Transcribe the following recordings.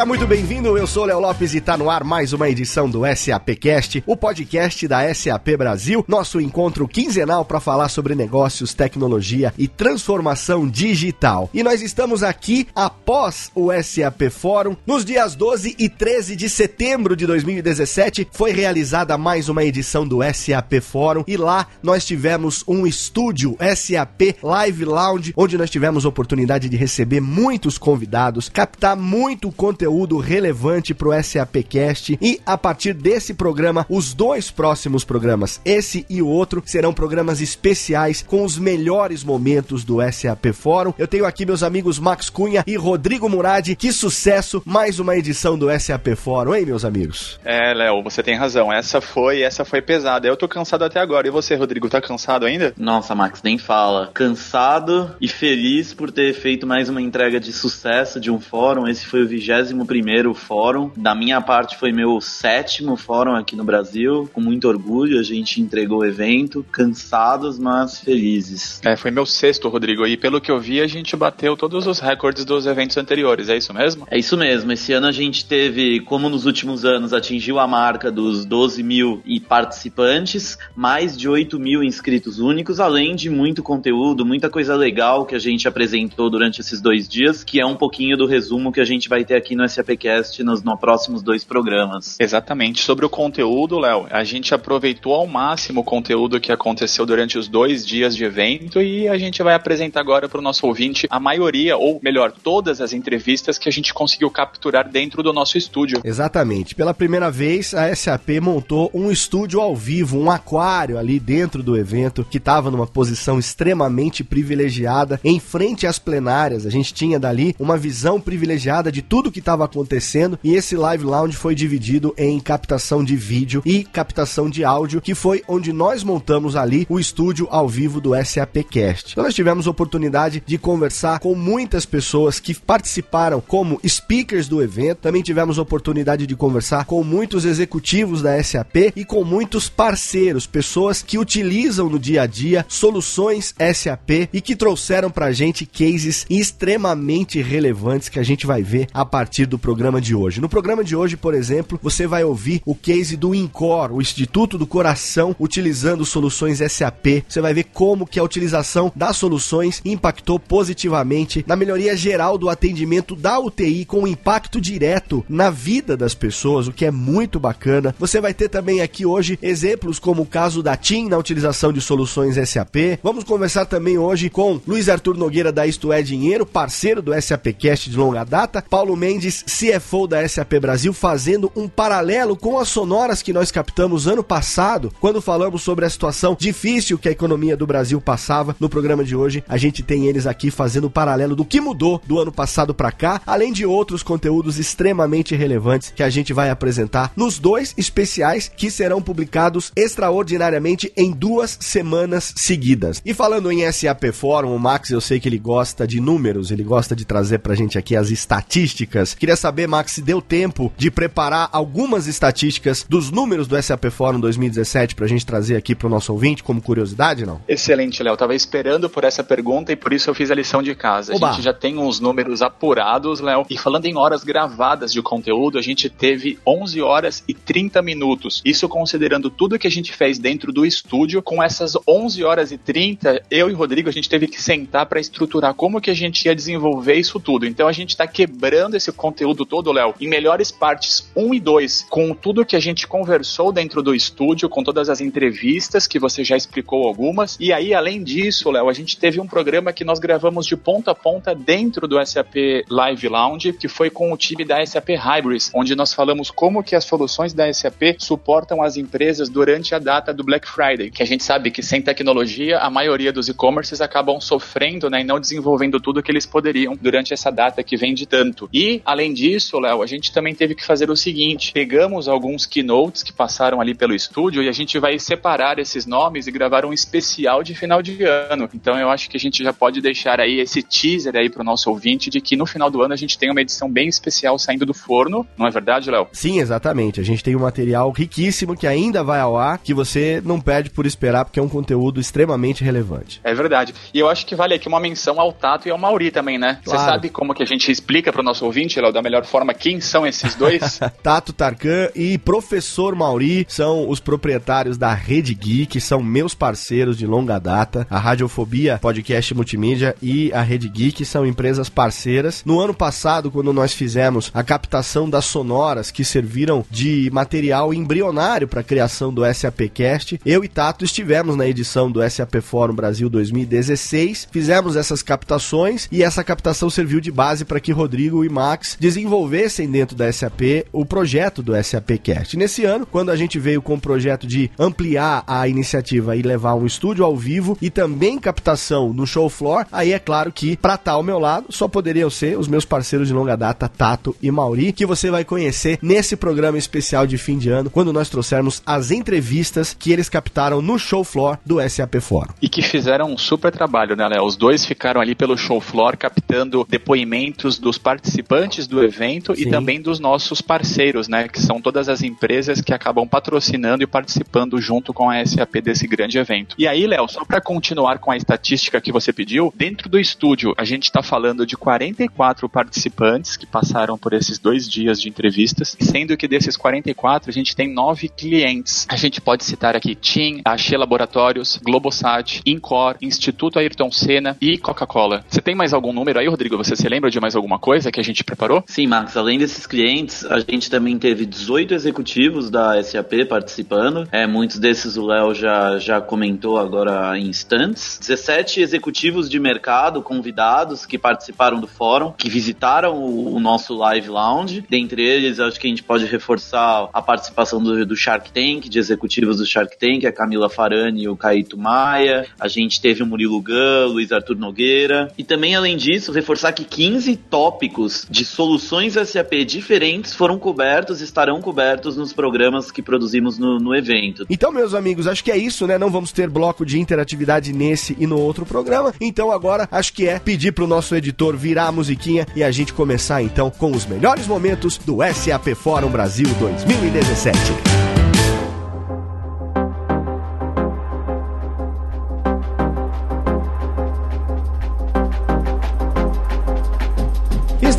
Seja muito bem-vindo. Eu sou Léo Lopes e está no ar mais uma edição do SAPcast, o podcast da SAP Brasil, nosso encontro quinzenal para falar sobre negócios, tecnologia e transformação digital. E nós estamos aqui após o SAP Fórum. Nos dias 12 e 13 de setembro de 2017 foi realizada mais uma edição do SAP Fórum e lá nós tivemos um estúdio SAP Live Lounge, onde nós tivemos oportunidade de receber muitos convidados, captar muito conteúdo conteúdo relevante para o SAPcast e a partir desse programa, os dois próximos programas, esse e o outro, serão programas especiais com os melhores momentos do SAP Fórum. Eu tenho aqui meus amigos Max Cunha e Rodrigo Murad. Que sucesso! Mais uma edição do SAP Fórum, hein, meus amigos? É, Léo, você tem razão. Essa foi, essa foi pesada. Eu tô cansado até agora. E você, Rodrigo, tá cansado ainda? Nossa, Max, nem fala. Cansado e feliz por ter feito mais uma entrega de sucesso de um fórum. Esse foi o 21 primeiro fórum. Da minha parte foi meu sétimo fórum aqui no Brasil. Com muito orgulho, a gente entregou o evento, cansados, mas felizes. É, foi meu sexto, Rodrigo, e pelo que eu vi, a gente bateu todos os recordes dos eventos anteriores, é isso mesmo? É isso mesmo. Esse ano a gente teve, como nos últimos anos, atingiu a marca dos 12 mil e participantes, mais de 8 mil inscritos únicos, além de muito conteúdo, muita coisa legal que a gente apresentou durante esses dois dias, que é um pouquinho do resumo que a gente vai ter aqui no SAPcast nos, nos próximos dois programas. Exatamente. Sobre o conteúdo, Léo, a gente aproveitou ao máximo o conteúdo que aconteceu durante os dois dias de evento e a gente vai apresentar agora para o nosso ouvinte a maioria, ou melhor, todas as entrevistas que a gente conseguiu capturar dentro do nosso estúdio. Exatamente. Pela primeira vez, a SAP montou um estúdio ao vivo, um aquário ali dentro do evento, que estava numa posição extremamente privilegiada, em frente às plenárias. A gente tinha dali uma visão privilegiada de tudo que estava estava acontecendo e esse live lounge foi dividido em captação de vídeo e captação de áudio, que foi onde nós montamos ali o estúdio ao vivo do SAPcast. Então nós tivemos oportunidade de conversar com muitas pessoas que participaram como speakers do evento. Também tivemos oportunidade de conversar com muitos executivos da SAP e com muitos parceiros, pessoas que utilizam no dia a dia soluções SAP e que trouxeram pra gente cases extremamente relevantes que a gente vai ver a partir partir do programa de hoje. No programa de hoje, por exemplo, você vai ouvir o case do INCOR, o Instituto do Coração, utilizando soluções SAP. Você vai ver como que a utilização das soluções impactou positivamente na melhoria geral do atendimento da UTI com impacto direto na vida das pessoas, o que é muito bacana. Você vai ter também aqui hoje exemplos como o caso da TIM na utilização de soluções SAP. Vamos conversar também hoje com Luiz Arthur Nogueira da Isto é Dinheiro, parceiro do SAPcast de longa data, Paulo Mendes CFO da SAP Brasil, fazendo um paralelo com as sonoras que nós captamos ano passado, quando falamos sobre a situação difícil que a economia do Brasil passava. No programa de hoje, a gente tem eles aqui fazendo o paralelo do que mudou do ano passado para cá, além de outros conteúdos extremamente relevantes que a gente vai apresentar nos dois especiais que serão publicados extraordinariamente em duas semanas seguidas. E falando em SAP Forum, o Max, eu sei que ele gosta de números, ele gosta de trazer pra gente aqui as estatísticas Queria saber, Max, se deu tempo de preparar algumas estatísticas dos números do SAP Forum 2017 para a gente trazer aqui para o nosso ouvinte como curiosidade, não? Excelente, Léo. Tava esperando por essa pergunta e por isso eu fiz a lição de casa. Oba. A gente já tem uns números apurados, Léo. E falando em horas gravadas de conteúdo, a gente teve 11 horas e 30 minutos. Isso considerando tudo que a gente fez dentro do estúdio. Com essas 11 horas e 30, eu e Rodrigo, a gente teve que sentar para estruturar como que a gente ia desenvolver isso tudo. Então a gente está quebrando esse conteúdo conteúdo todo, Léo, em melhores partes 1 e 2, com tudo que a gente conversou dentro do estúdio, com todas as entrevistas que você já explicou algumas. E aí, além disso, Léo, a gente teve um programa que nós gravamos de ponta a ponta dentro do SAP Live Lounge, que foi com o time da SAP Hybris, onde nós falamos como que as soluções da SAP suportam as empresas durante a data do Black Friday, que a gente sabe que sem tecnologia a maioria dos e-commerces acabam sofrendo né, e não desenvolvendo tudo que eles poderiam durante essa data que vem de tanto. E, além disso, Léo, a gente também teve que fazer o seguinte: pegamos alguns keynotes que passaram ali pelo estúdio e a gente vai separar esses nomes e gravar um especial de final de ano. Então eu acho que a gente já pode deixar aí esse teaser aí pro nosso ouvinte de que no final do ano a gente tem uma edição bem especial saindo do forno, não é verdade, Léo? Sim, exatamente. A gente tem um material riquíssimo que ainda vai ao ar, que você não perde por esperar, porque é um conteúdo extremamente relevante. É verdade. E eu acho que vale aqui uma menção ao Tato e ao Mauri também, né? Claro. Você sabe como que a gente explica pro nosso ouvinte, Léo, da melhor forma, quem são esses dois? Tato Tarkan e Professor Mauri são os proprietários da Rede Geek, são meus parceiros de longa data. A Radiofobia Podcast Multimídia e a Rede Geek são empresas parceiras. No ano passado, quando nós fizemos a captação das sonoras que serviram de material embrionário para a criação do SAPcast, eu e Tato estivemos na edição do SAP Fórum Brasil 2016, fizemos essas captações e essa captação serviu de base para que Rodrigo e Max desenvolvessem dentro da SAP o projeto do SAPcast. Nesse ano, quando a gente veio com o projeto de ampliar a iniciativa e levar um estúdio ao vivo e também captação no show floor, aí é claro que para estar tá ao meu lado só poderiam ser os meus parceiros de longa data, Tato e Mauri, que você vai conhecer nesse programa especial de fim de ano, quando nós trouxermos as entrevistas que eles captaram no show floor do SAP Fórum. E que fizeram um super trabalho, né, Léo? Os dois ficaram ali pelo show floor captando depoimentos dos participantes do evento Sim. e também dos nossos parceiros, né, que são todas as empresas que acabam patrocinando e participando junto com a SAP desse grande evento. E aí, Léo, só para continuar com a estatística que você pediu, dentro do estúdio a gente está falando de 44 participantes que passaram por esses dois dias de entrevistas, sendo que desses 44 a gente tem nove clientes. A gente pode citar aqui TIM, Axê Laboratórios, Globosat, Incor, Instituto Ayrton Senna e Coca-Cola. Você tem mais algum número aí, Rodrigo? Você se lembra de mais alguma coisa que a gente preparou? Sim, Marcos. Além desses clientes, a gente também teve 18 executivos da SAP participando. É, muitos desses o Léo já, já comentou agora em instantes. 17 executivos de mercado convidados que participaram do fórum, que visitaram o, o nosso Live Lounge. Dentre eles, acho que a gente pode reforçar a participação do, do Shark Tank, de executivos do Shark Tank, a Camila Farani e o Caíto Maia. A gente teve o Murilo Gun, Luiz Arthur Nogueira. E também, além disso, reforçar que 15 tópicos de soluções SAP diferentes foram cobertos, estarão cobertos nos programas que produzimos no, no evento. Então, meus amigos, acho que é isso, né? Não vamos ter bloco de interatividade nesse e no outro programa. Então, agora, acho que é pedir pro nosso editor virar a musiquinha e a gente começar, então, com os melhores momentos do SAP Fórum Brasil 2017.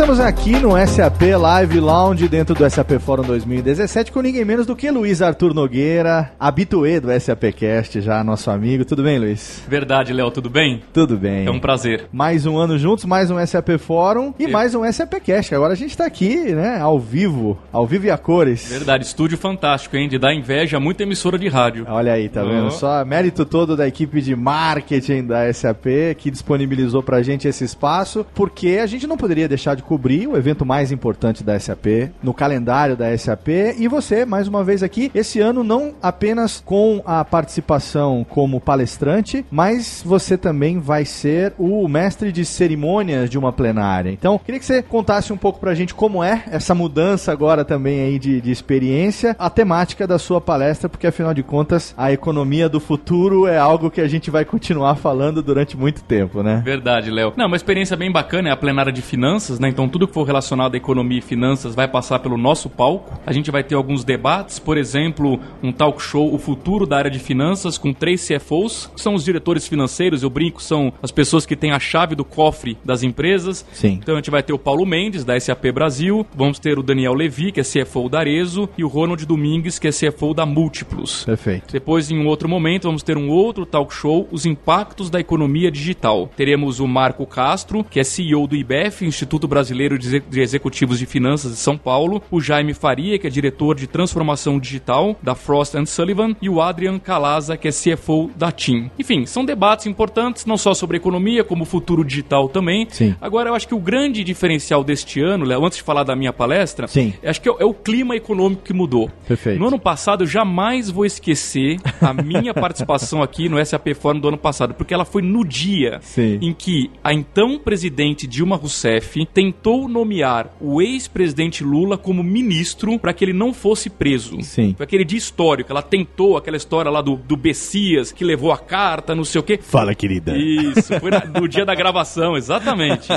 Estamos aqui no SAP Live Lounge dentro do SAP Forum 2017 com ninguém menos do que Luiz Arthur Nogueira, habituê do SAPcast, já nosso amigo. Tudo bem, Luiz? Verdade, Léo, tudo bem? Tudo bem. É um prazer. Mais um ano juntos, mais um SAP Forum e Eu. mais um SAPcast. Agora a gente tá aqui, né, ao vivo, ao vivo e a cores. Verdade, estúdio fantástico, hein? De dar inveja a muita emissora de rádio. Olha aí, tá oh. vendo? Só mérito todo da equipe de marketing da SAP que disponibilizou pra gente esse espaço, porque a gente não poderia deixar de cobrir o evento mais importante da SAP, no calendário da SAP. E você, mais uma vez aqui, esse ano não apenas com a participação como palestrante, mas você também vai ser o mestre de cerimônias de uma plenária. Então, queria que você contasse um pouco pra gente como é essa mudança agora também aí de, de experiência, a temática da sua palestra, porque afinal de contas, a economia do futuro é algo que a gente vai continuar falando durante muito tempo, né? Verdade, Léo. Não, uma experiência bem bacana é a plenária de finanças, né? Então, tudo que for relacionado à economia e finanças vai passar pelo nosso palco. A gente vai ter alguns debates, por exemplo, um talk show O Futuro da Área de Finanças com três CFOs, que são os diretores financeiros, eu brinco, são as pessoas que têm a chave do cofre das empresas. Sim. Então a gente vai ter o Paulo Mendes, da SAP Brasil, vamos ter o Daniel Levi, que é CFO da Arezo, e o Ronald Domingues, que é CFO da Múltiplos. Perfeito. Depois, em um outro momento, vamos ter um outro talk show, Os Impactos da Economia Digital. Teremos o Marco Castro, que é CEO do IBEF, Instituto Brasileiro de de Executivos de Finanças de São Paulo, o Jaime Faria, que é diretor de transformação digital da Frost Sullivan, e o Adrian Calaza, que é CFO da TIM. Enfim, são debates importantes, não só sobre economia, como futuro digital também. Sim. Agora, eu acho que o grande diferencial deste ano, Léo, antes de falar da minha palestra, Sim. acho que é, é o clima econômico que mudou. Perfeito. No ano passado, eu jamais vou esquecer a minha participação aqui no SAP Forum do ano passado, porque ela foi no dia Sim. em que a então presidente Dilma Rousseff tentou tentou nomear o ex-presidente Lula como ministro para que ele não fosse preso. Sim. Foi aquele dia histórico. Ela tentou aquela história lá do, do Bessias, que levou a carta, não sei o quê. Fala, querida. Isso, foi na, no dia da gravação, exatamente.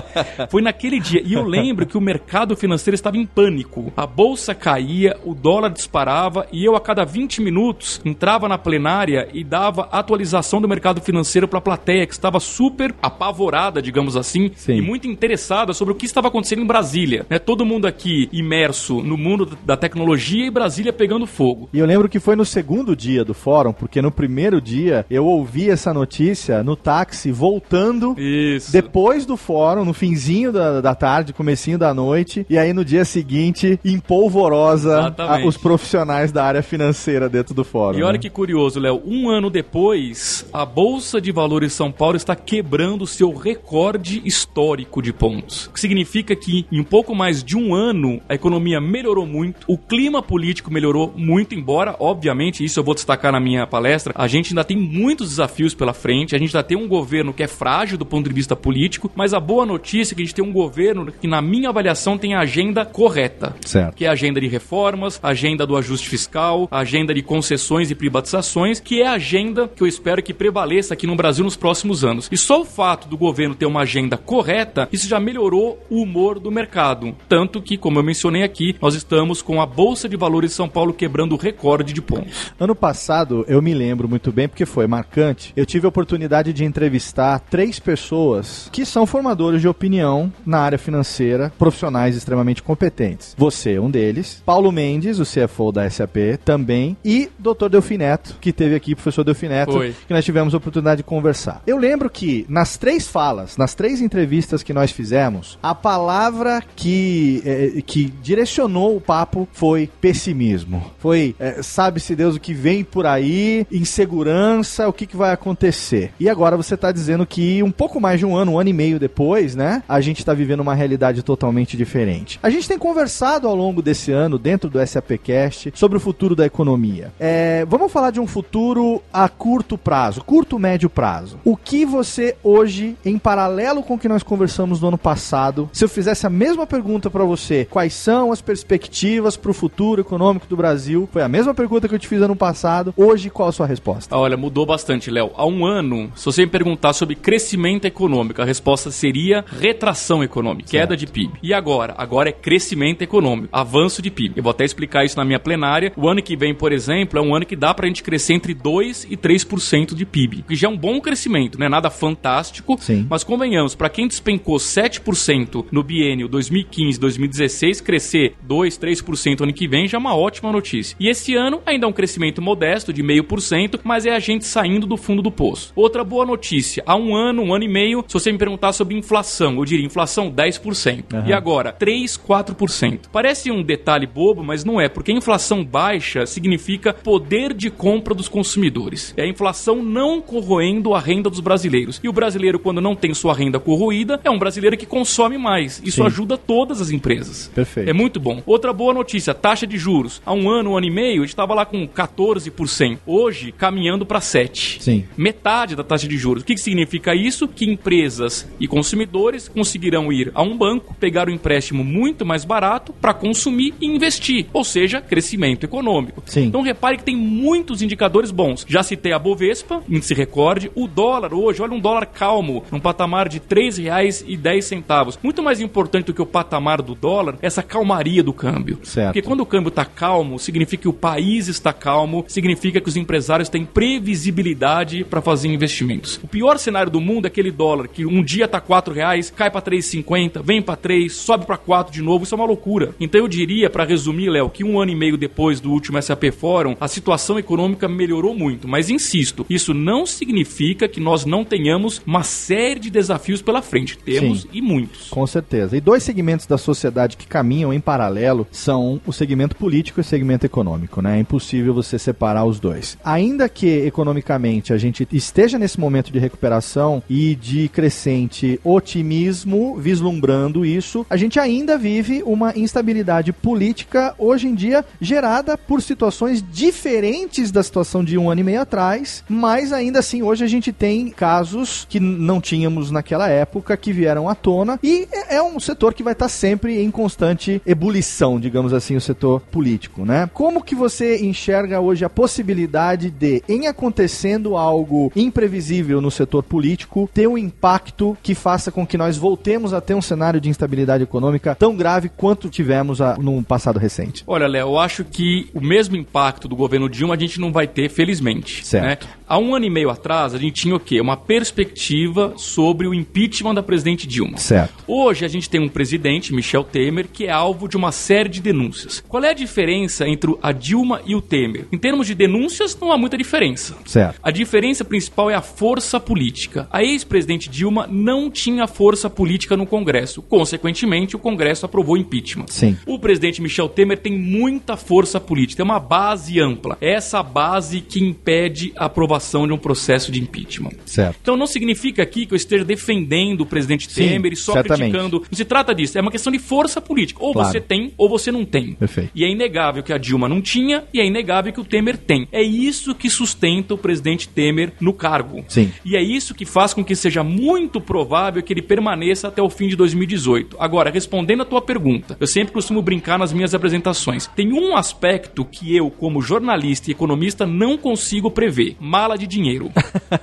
Foi naquele dia. E eu lembro que o mercado financeiro estava em pânico. A bolsa caía, o dólar disparava e eu, a cada 20 minutos, entrava na plenária e dava atualização do mercado financeiro para a plateia, que estava super apavorada, digamos assim, Sim. e muito interessada sobre o que estava acontecendo em Brasília. Né? Todo mundo aqui imerso no mundo da tecnologia e Brasília pegando fogo. E eu lembro que foi no segundo dia do fórum, porque no primeiro dia eu ouvi essa notícia no táxi voltando Isso. depois do fórum, no finzinho da, da tarde, comecinho da noite, e aí no dia seguinte, em polvorosa, a- os profissionais da área financeira dentro do fórum. E olha né? que curioso, Léo. Um ano depois, a Bolsa de Valores São Paulo está quebrando seu recorde histórico de pontos. O que significa que, em um pouco mais de um ano, a economia melhorou muito, o clima político melhorou muito, embora, obviamente, isso eu vou destacar na minha palestra, a gente ainda tem muitos desafios pela frente, a gente ainda tem um governo que é frágil do ponto de vista político, mas a boa notícia é que a gente tem um governo que, na minha avaliação, tem a agenda correta Certo. que é a agenda de reformas, a agenda do ajuste fiscal, a agenda de concessões e privatizações, que é a agenda que eu espero que prevaleça aqui no Brasil nos próximos anos. E só o fato do governo ter uma agenda correta, isso já melhorou o humor do mercado. Tanto que, como eu mencionei aqui, nós estamos com a Bolsa de Valores de São Paulo quebrando o recorde de pontos. Ano passado, eu me lembro muito bem, porque foi marcante. Eu tive a oportunidade de entrevistar três pessoas que são formadores de opinião na área financeira, profissionais extremamente competentes. Você, um deles. Paulo Mendes, o CFO da SAP, também. E Dr. Delfineto, que teve aqui, professor Delfineto, que nós tivemos a oportunidade de conversar. Eu lembro que nas três falas, nas três entrevistas que nós fizemos, a palavra que, eh, que direcionou o papo foi pessimismo. Foi, eh, sabe-se Deus o que vem por aí, insegurança, o que, que vai acontecer. E agora você está dizendo que um pouco mais de um ano, um ano e meio depois, né, a gente está vivendo uma realidade totalmente diferente. A gente tem conversado ao longo desse ano, dentro do SAPcast, sobre o futuro da economia. É, vamos falar de um futuro a curto prazo, curto, médio prazo. O que você hoje, em paralelo com o que nós conversamos no ano passado, se eu fizesse a mesma pergunta para você, quais são as perspectivas para o futuro econômico do Brasil? Foi a mesma pergunta que eu te fiz ano passado. Hoje, qual a sua resposta? Ah, Olha, mudou bastante, Léo. Há um ano, se você me perguntar sobre crescimento econômico, a resposta seria retração econômica, queda de PIB. E agora? Agora é crescimento econômico, avanço de PIB. Eu vou até explicar isso na minha plenária. O ano que vem, por exemplo, é um ano que dá pra gente crescer entre 2 e 3% de PIB, que já é um bom crescimento, não é nada fantástico, Sim. mas convenhamos, para quem despencou 7% no biênio 2015-2016, crescer 2, 3% ano que vem já é uma ótima notícia. E esse ano ainda é um crescimento modesto de 0,5%, mas é a gente saindo do fundo do poço. Outra boa notícia, há um ano, um ano e meio, se você me perguntar sobre inflação, eu diria inflação 10%. Aham. E agora, 3, 4%. Parece um detalhe bobo, mas não é, porque a inflação baixa significa poder de compra dos consumidores. É a inflação não corroendo a renda dos brasileiros. E o brasileiro, quando não tem sua renda corroída, é um brasileiro que consome mais. Isso Sim. ajuda todas as empresas. Perfeito. É muito bom. Outra boa notícia, taxa de juros. Há um ano, um ano e meio, a gente estava lá com 14%. Hoje, caminhando para 7%. Sim. Metade da taxa de juros. O que, que significa isso? Que empresas e consumidores conseguirão ir a um banco, pegar um empréstimo muito mais barato para consumir e investir. Ou seja, crescimento econômico. Sim. Então repare que tem muitos indicadores bons. Já citei a Bovespa, índice recorde. O dólar hoje, olha um dólar calmo, num patamar de R$ 3,10. Muito mais importante do que o patamar do dólar, essa calmaria do câmbio. Certo. Porque quando o câmbio está calmo, significa que o país está calmo, significa que os empresários têm previsibilidade para fazer investimentos. O pior cenário do mundo é aquele dólar que um dia tá R$ reais, cai para 3,50, vem para 3, sobe para 4 de novo, isso é uma loucura. Então eu diria, para resumir, Léo, que um ano e meio depois do último SAP Fórum, a situação econômica melhorou muito. Mas insisto, isso não significa que nós não tenhamos uma série de desafios pela frente. Temos Sim. e muitos. Com certeza. E dois segmentos da sociedade que caminham em paralelo são o segmento político e o segmento econômico, né? É impossível você separar os dois. Ainda que economicamente a gente esteja nesse momento de recuperação e de crescente otimismo vislumbrando isso, a gente ainda vive uma instabilidade política hoje em dia gerada por situações diferentes da situação de um ano e meio atrás, mas ainda assim hoje a gente tem casos que não tínhamos naquela época que vieram à tona e é é um setor que vai estar sempre em constante ebulição, digamos assim, o setor político, né? Como que você enxerga hoje a possibilidade de, em acontecendo algo imprevisível no setor político, ter um impacto que faça com que nós voltemos a ter um cenário de instabilidade econômica tão grave quanto tivemos a, num passado recente? Olha, Léo, eu acho que o mesmo impacto do governo Dilma a gente não vai ter, felizmente. Certo. Né? Há um ano e meio atrás, a gente tinha o quê? Uma perspectiva sobre o impeachment da presidente Dilma. Certo. Hoje a gente tem um presidente, Michel Temer, que é alvo de uma série de denúncias. Qual é a diferença entre a Dilma e o Temer? Em termos de denúncias, não há muita diferença. Certo. A diferença principal é a força política. A ex-presidente Dilma não tinha força política no Congresso. Consequentemente, o Congresso aprovou o impeachment. Sim. O presidente Michel Temer tem muita força política, tem uma base ampla. É essa base que impede a aprovação de um processo de impeachment. Certo. Então não significa aqui que eu esteja defendendo o presidente Sim, Temer e só certamente. criticando. Não se trata disso, é uma questão de força política. Ou claro. você tem ou você não tem. Perfeito. E é inegável que a Dilma não tinha e é inegável que o Temer tem. É isso que sustenta o presidente Temer no cargo. Sim. E é isso que faz com que seja muito provável que ele permaneça até o fim de 2018. Agora, respondendo a tua pergunta, eu sempre costumo brincar nas minhas apresentações. Tem um aspecto que eu, como jornalista e economista, não consigo prever: mala de dinheiro.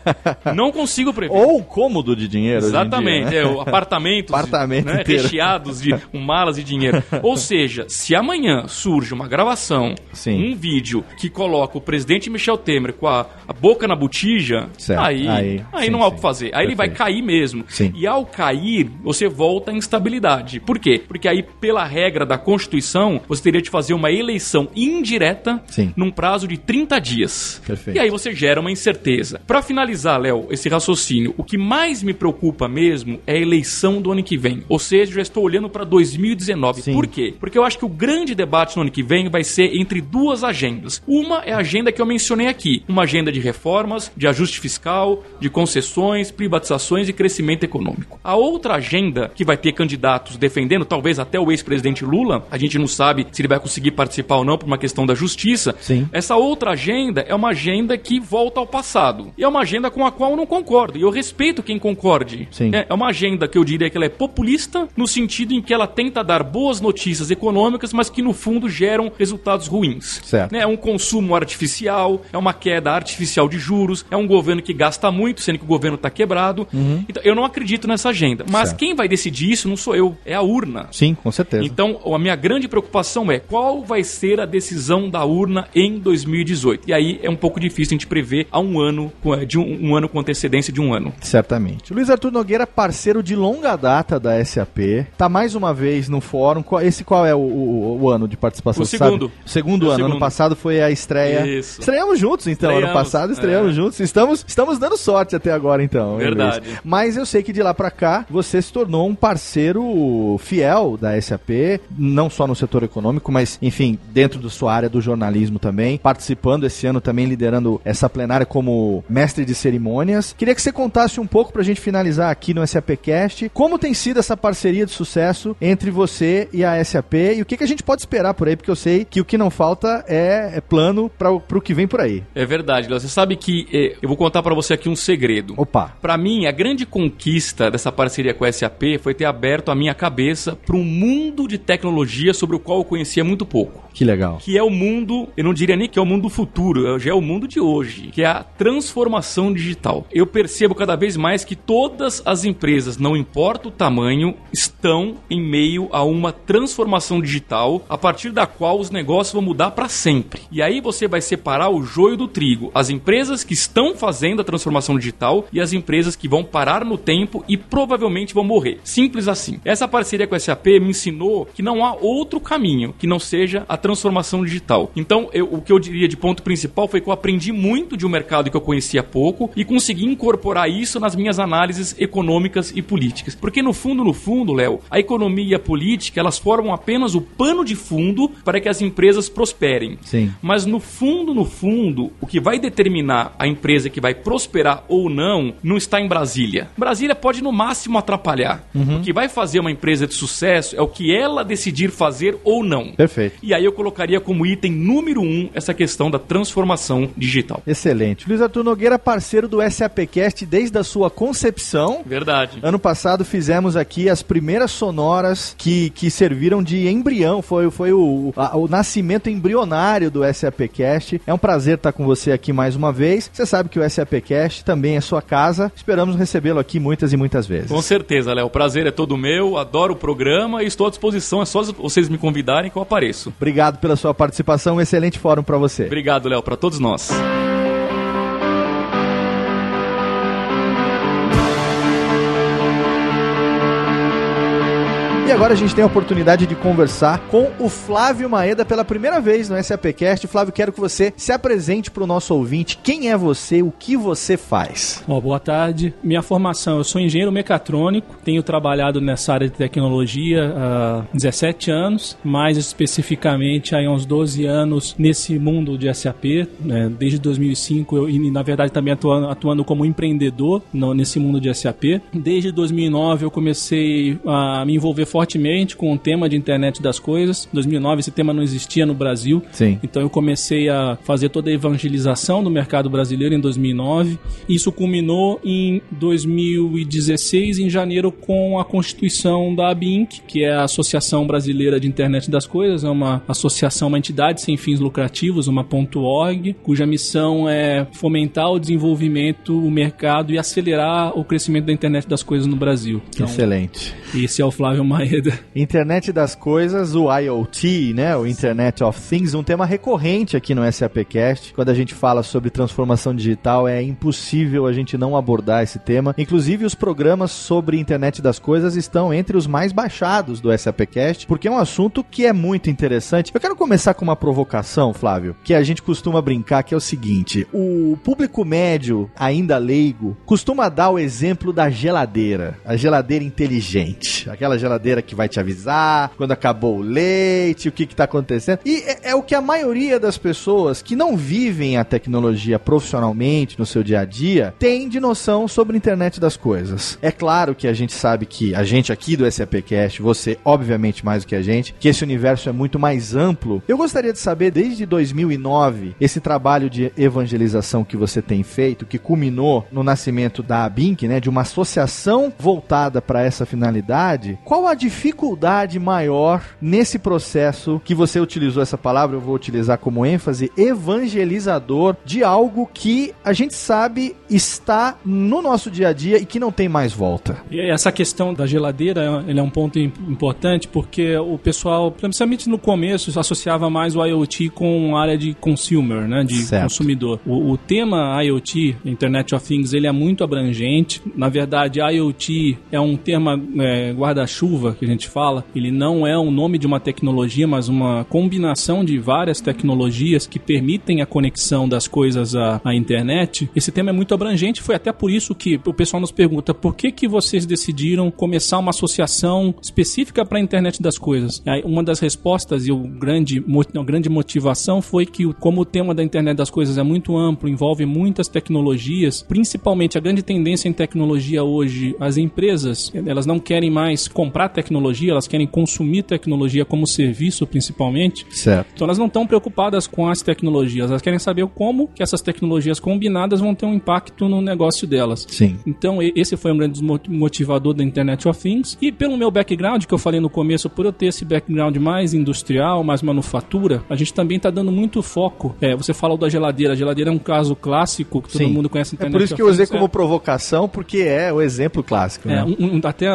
não consigo prever. Ou cômodo de dinheiro. Exatamente, dia, né? é, apartamentos Apartamento né, recheados de malas de dinheiro. Ou seja, se amanhã surge uma gravação, Sim. um vídeo que coloca o presidente Michel Temer com a, a boca na botija, certo. aí, aí, aí sim, não há o que fazer. Aí Perfeito. ele vai cair mesmo. Sim. E ao cair, você volta à instabilidade. Por quê? Porque aí, pela regra da Constituição, você teria de fazer uma eleição indireta sim. num prazo de 30 dias. Perfeito. E aí você gera uma incerteza. Para finalizar, Léo, esse raciocínio, o que mais me preocupa mesmo é a eleição do ano que vem. Ou seja, já estou olhando para 2019. Sim. Por quê? Porque eu acho que o grande debate no ano que vem vai ser entre duas agendas. Uma é a agenda que eu mencionei aqui, uma agenda de reformas, de ajuste fiscal, de concessões, privatizações e crescimento econômico. A outra agenda que vai ter candidatos defendendo, talvez até o ex-presidente Lula, a gente não sabe se ele vai conseguir participar ou não por uma questão da justiça. Sim. Essa outra agenda é uma agenda que volta ao passado. E é uma agenda com a qual eu não concordo. E eu respeito quem concorde. Sim. É, é uma agenda que eu diria que ela é populista no sentido em que ela tenta dar boas notícias econômicas, mas que no fundo geram resultados ruins. Certo. É um consumo artificial, é uma queda artificial de juros, é um governo que gasta muito, sendo que o governo está quebrado. Uhum. Então, eu não acredito nessa agenda. Mas certo. quem vai decidir isso não sou eu, é a urna. Sim, com certeza. Então, a minha grande preocupação é qual vai ser a decisão da urna em 2018. E aí é um pouco difícil a gente prever há um ano, de um, um ano com antecedência de um ano. Certamente. Luiz Arthur Nogueira, parceiro de longa data da SAP, tá mais uma vez no fórum. Esse qual é o, o, o ano de participação? O segundo. Sabe? Segundo o ano. Segundo. Ano passado foi a estreia. Isso. Estreamos juntos, então. Estreamos. Ano passado estreamos é. juntos. Estamos, estamos dando sorte até agora, então. Verdade. Mas eu sei que de lá para cá você se tornou um parceiro fiel da SAP, não só no setor econômico, mas, enfim, dentro da sua área do jornalismo também, participando esse ano também, liderando essa plenária como mestre de cerimônias. Queria que você contasse um pouco pra gente finalizar aqui no SAPcast, como tem sido essa parceria de sucesso entre você e a SAP e o que, que a gente pode esperar por aí, porque eu sei que o que não falta é, é plano para o que vem por aí. É verdade, Léo. Você sabe que eh, eu vou contar para você aqui um segredo. Opa. Para mim, a grande conquista dessa parceria com a SAP foi ter aberto a minha cabeça para um mundo de tecnologia sobre o qual eu conhecia muito pouco. Que legal. Que é o mundo, eu não diria nem que é o mundo do futuro, já é o mundo de hoje, que é a transformação digital. Eu percebo cada vez mais que todas as empresas, não importa o tamanho, estão em meio a uma transformação digital a partir da qual os negócios vão mudar para sempre. E aí você vai separar o joio do trigo, as empresas que estão fazendo a transformação digital e as empresas que vão parar no tempo e provavelmente vão morrer. Simples assim. Essa parceria com a SAP me ensinou que não há outro caminho que não seja a transformação digital. Então, eu, o que eu diria de ponto principal foi que eu aprendi muito de um mercado que eu conhecia pouco e consegui incorporar isso nas minhas análises econômicas e políticas. Porque no fundo, no fundo, Léo, a economia e a política, elas formam apenas o pano de fundo para que as empresas prosperem. Sim. Mas no fundo, no fundo, o que vai determinar a empresa que vai prosperar ou não não está em Brasília. Brasília pode no máximo atrapalhar. Uhum. O que vai fazer uma empresa de sucesso é o que ela decidir fazer ou não. Perfeito. E aí eu eu colocaria como item número um essa questão da transformação digital. Excelente. Luiz Arthur Nogueira, parceiro do SAPcast desde a sua concepção. Verdade. Ano passado fizemos aqui as primeiras sonoras que, que serviram de embrião, foi, foi o, a, o nascimento embrionário do SAPcast. É um prazer estar com você aqui mais uma vez. Você sabe que o SAPcast também é sua casa. Esperamos recebê-lo aqui muitas e muitas vezes. Com certeza, Léo. O prazer é todo meu, adoro o programa e estou à disposição. É só vocês me convidarem que eu apareço. Obrigado pela sua participação. Um excelente fórum para você. Obrigado, Léo, para todos nós. E agora a gente tem a oportunidade de conversar com o Flávio Maeda pela primeira vez no SAPcast. Flávio, quero que você se apresente para o nosso ouvinte. Quem é você? O que você faz? Oh, boa tarde. Minha formação, eu sou engenheiro mecatrônico. Tenho trabalhado nessa área de tecnologia há 17 anos, mais especificamente há uns 12 anos nesse mundo de SAP. Né? Desde 2005 eu, e na verdade também atuando, atuando como empreendedor no, nesse mundo de SAP. Desde 2009 eu comecei a me envolver fortemente fortemente com o tema de internet das coisas. Em 2009 esse tema não existia no Brasil. Sim. Então eu comecei a fazer toda a evangelização do mercado brasileiro em 2009. Isso culminou em 2016 em janeiro com a constituição da ABINC, que é a Associação Brasileira de Internet das Coisas, é uma associação, uma entidade sem fins lucrativos, uma .org, cuja missão é fomentar o desenvolvimento, o mercado e acelerar o crescimento da internet das coisas no Brasil. Então, Excelente. Esse é o Flávio Maia Internet das coisas, o IoT, né? O Internet of Things, um tema recorrente aqui no SAPcast. Quando a gente fala sobre transformação digital, é impossível a gente não abordar esse tema. Inclusive, os programas sobre Internet das coisas estão entre os mais baixados do SAPcast, porque é um assunto que é muito interessante. Eu quero começar com uma provocação, Flávio, que a gente costuma brincar, que é o seguinte: o público médio, ainda leigo, costuma dar o exemplo da geladeira, a geladeira inteligente, aquela geladeira que vai te avisar quando acabou o leite, o que está acontecendo. E é, é, o que a maioria das pessoas que não vivem a tecnologia profissionalmente no seu dia a dia tem de noção sobre a internet das coisas. É claro que a gente sabe que a gente aqui do SAPcast, você obviamente mais do que a gente, que esse universo é muito mais amplo. Eu gostaria de saber desde 2009 esse trabalho de evangelização que você tem feito, que culminou no nascimento da ABINC, né, de uma associação voltada para essa finalidade. Qual a dificuldade maior nesse processo que você utilizou essa palavra, eu vou utilizar como ênfase, evangelizador de algo que a gente sabe está no nosso dia a dia e que não tem mais volta? E essa questão da geladeira ele é um ponto importante porque o pessoal, principalmente no começo, associava mais o IoT com a área de consumer, né, de certo. consumidor. O, o, tema IoT, Internet of Things, ele é muito abrangente. Na verdade, IoT é um tema é, guarda-chuva que a gente fala, ele não é o nome de uma tecnologia, mas uma combinação de várias tecnologias que permitem a conexão das coisas à, à internet. Esse tema é muito abrangente, foi até por isso que o pessoal nos pergunta por que, que vocês decidiram começar uma associação específica para a internet das coisas. Aí, uma das respostas e o grande, a grande motivação foi que, como o tema da internet das coisas é muito amplo, envolve muitas tecnologias, principalmente a grande tendência em tecnologia hoje, as empresas, elas não querem mais comprar tecnologia, elas querem consumir tecnologia como serviço principalmente. Certo. Então elas não estão preocupadas com as tecnologias, elas querem saber como que essas tecnologias combinadas vão ter um impacto no negócio delas. Sim. Então esse foi um grande motivador da Internet of Things. E pelo meu background, que eu falei no começo, por eu ter esse background mais industrial, mais manufatura, a gente também está dando muito foco. É, você falou da geladeira, a geladeira é um caso clássico que todo Sim. mundo conhece. Internet é por isso que eu usei como é. provocação, porque é o exemplo clássico. É, né? um, um, até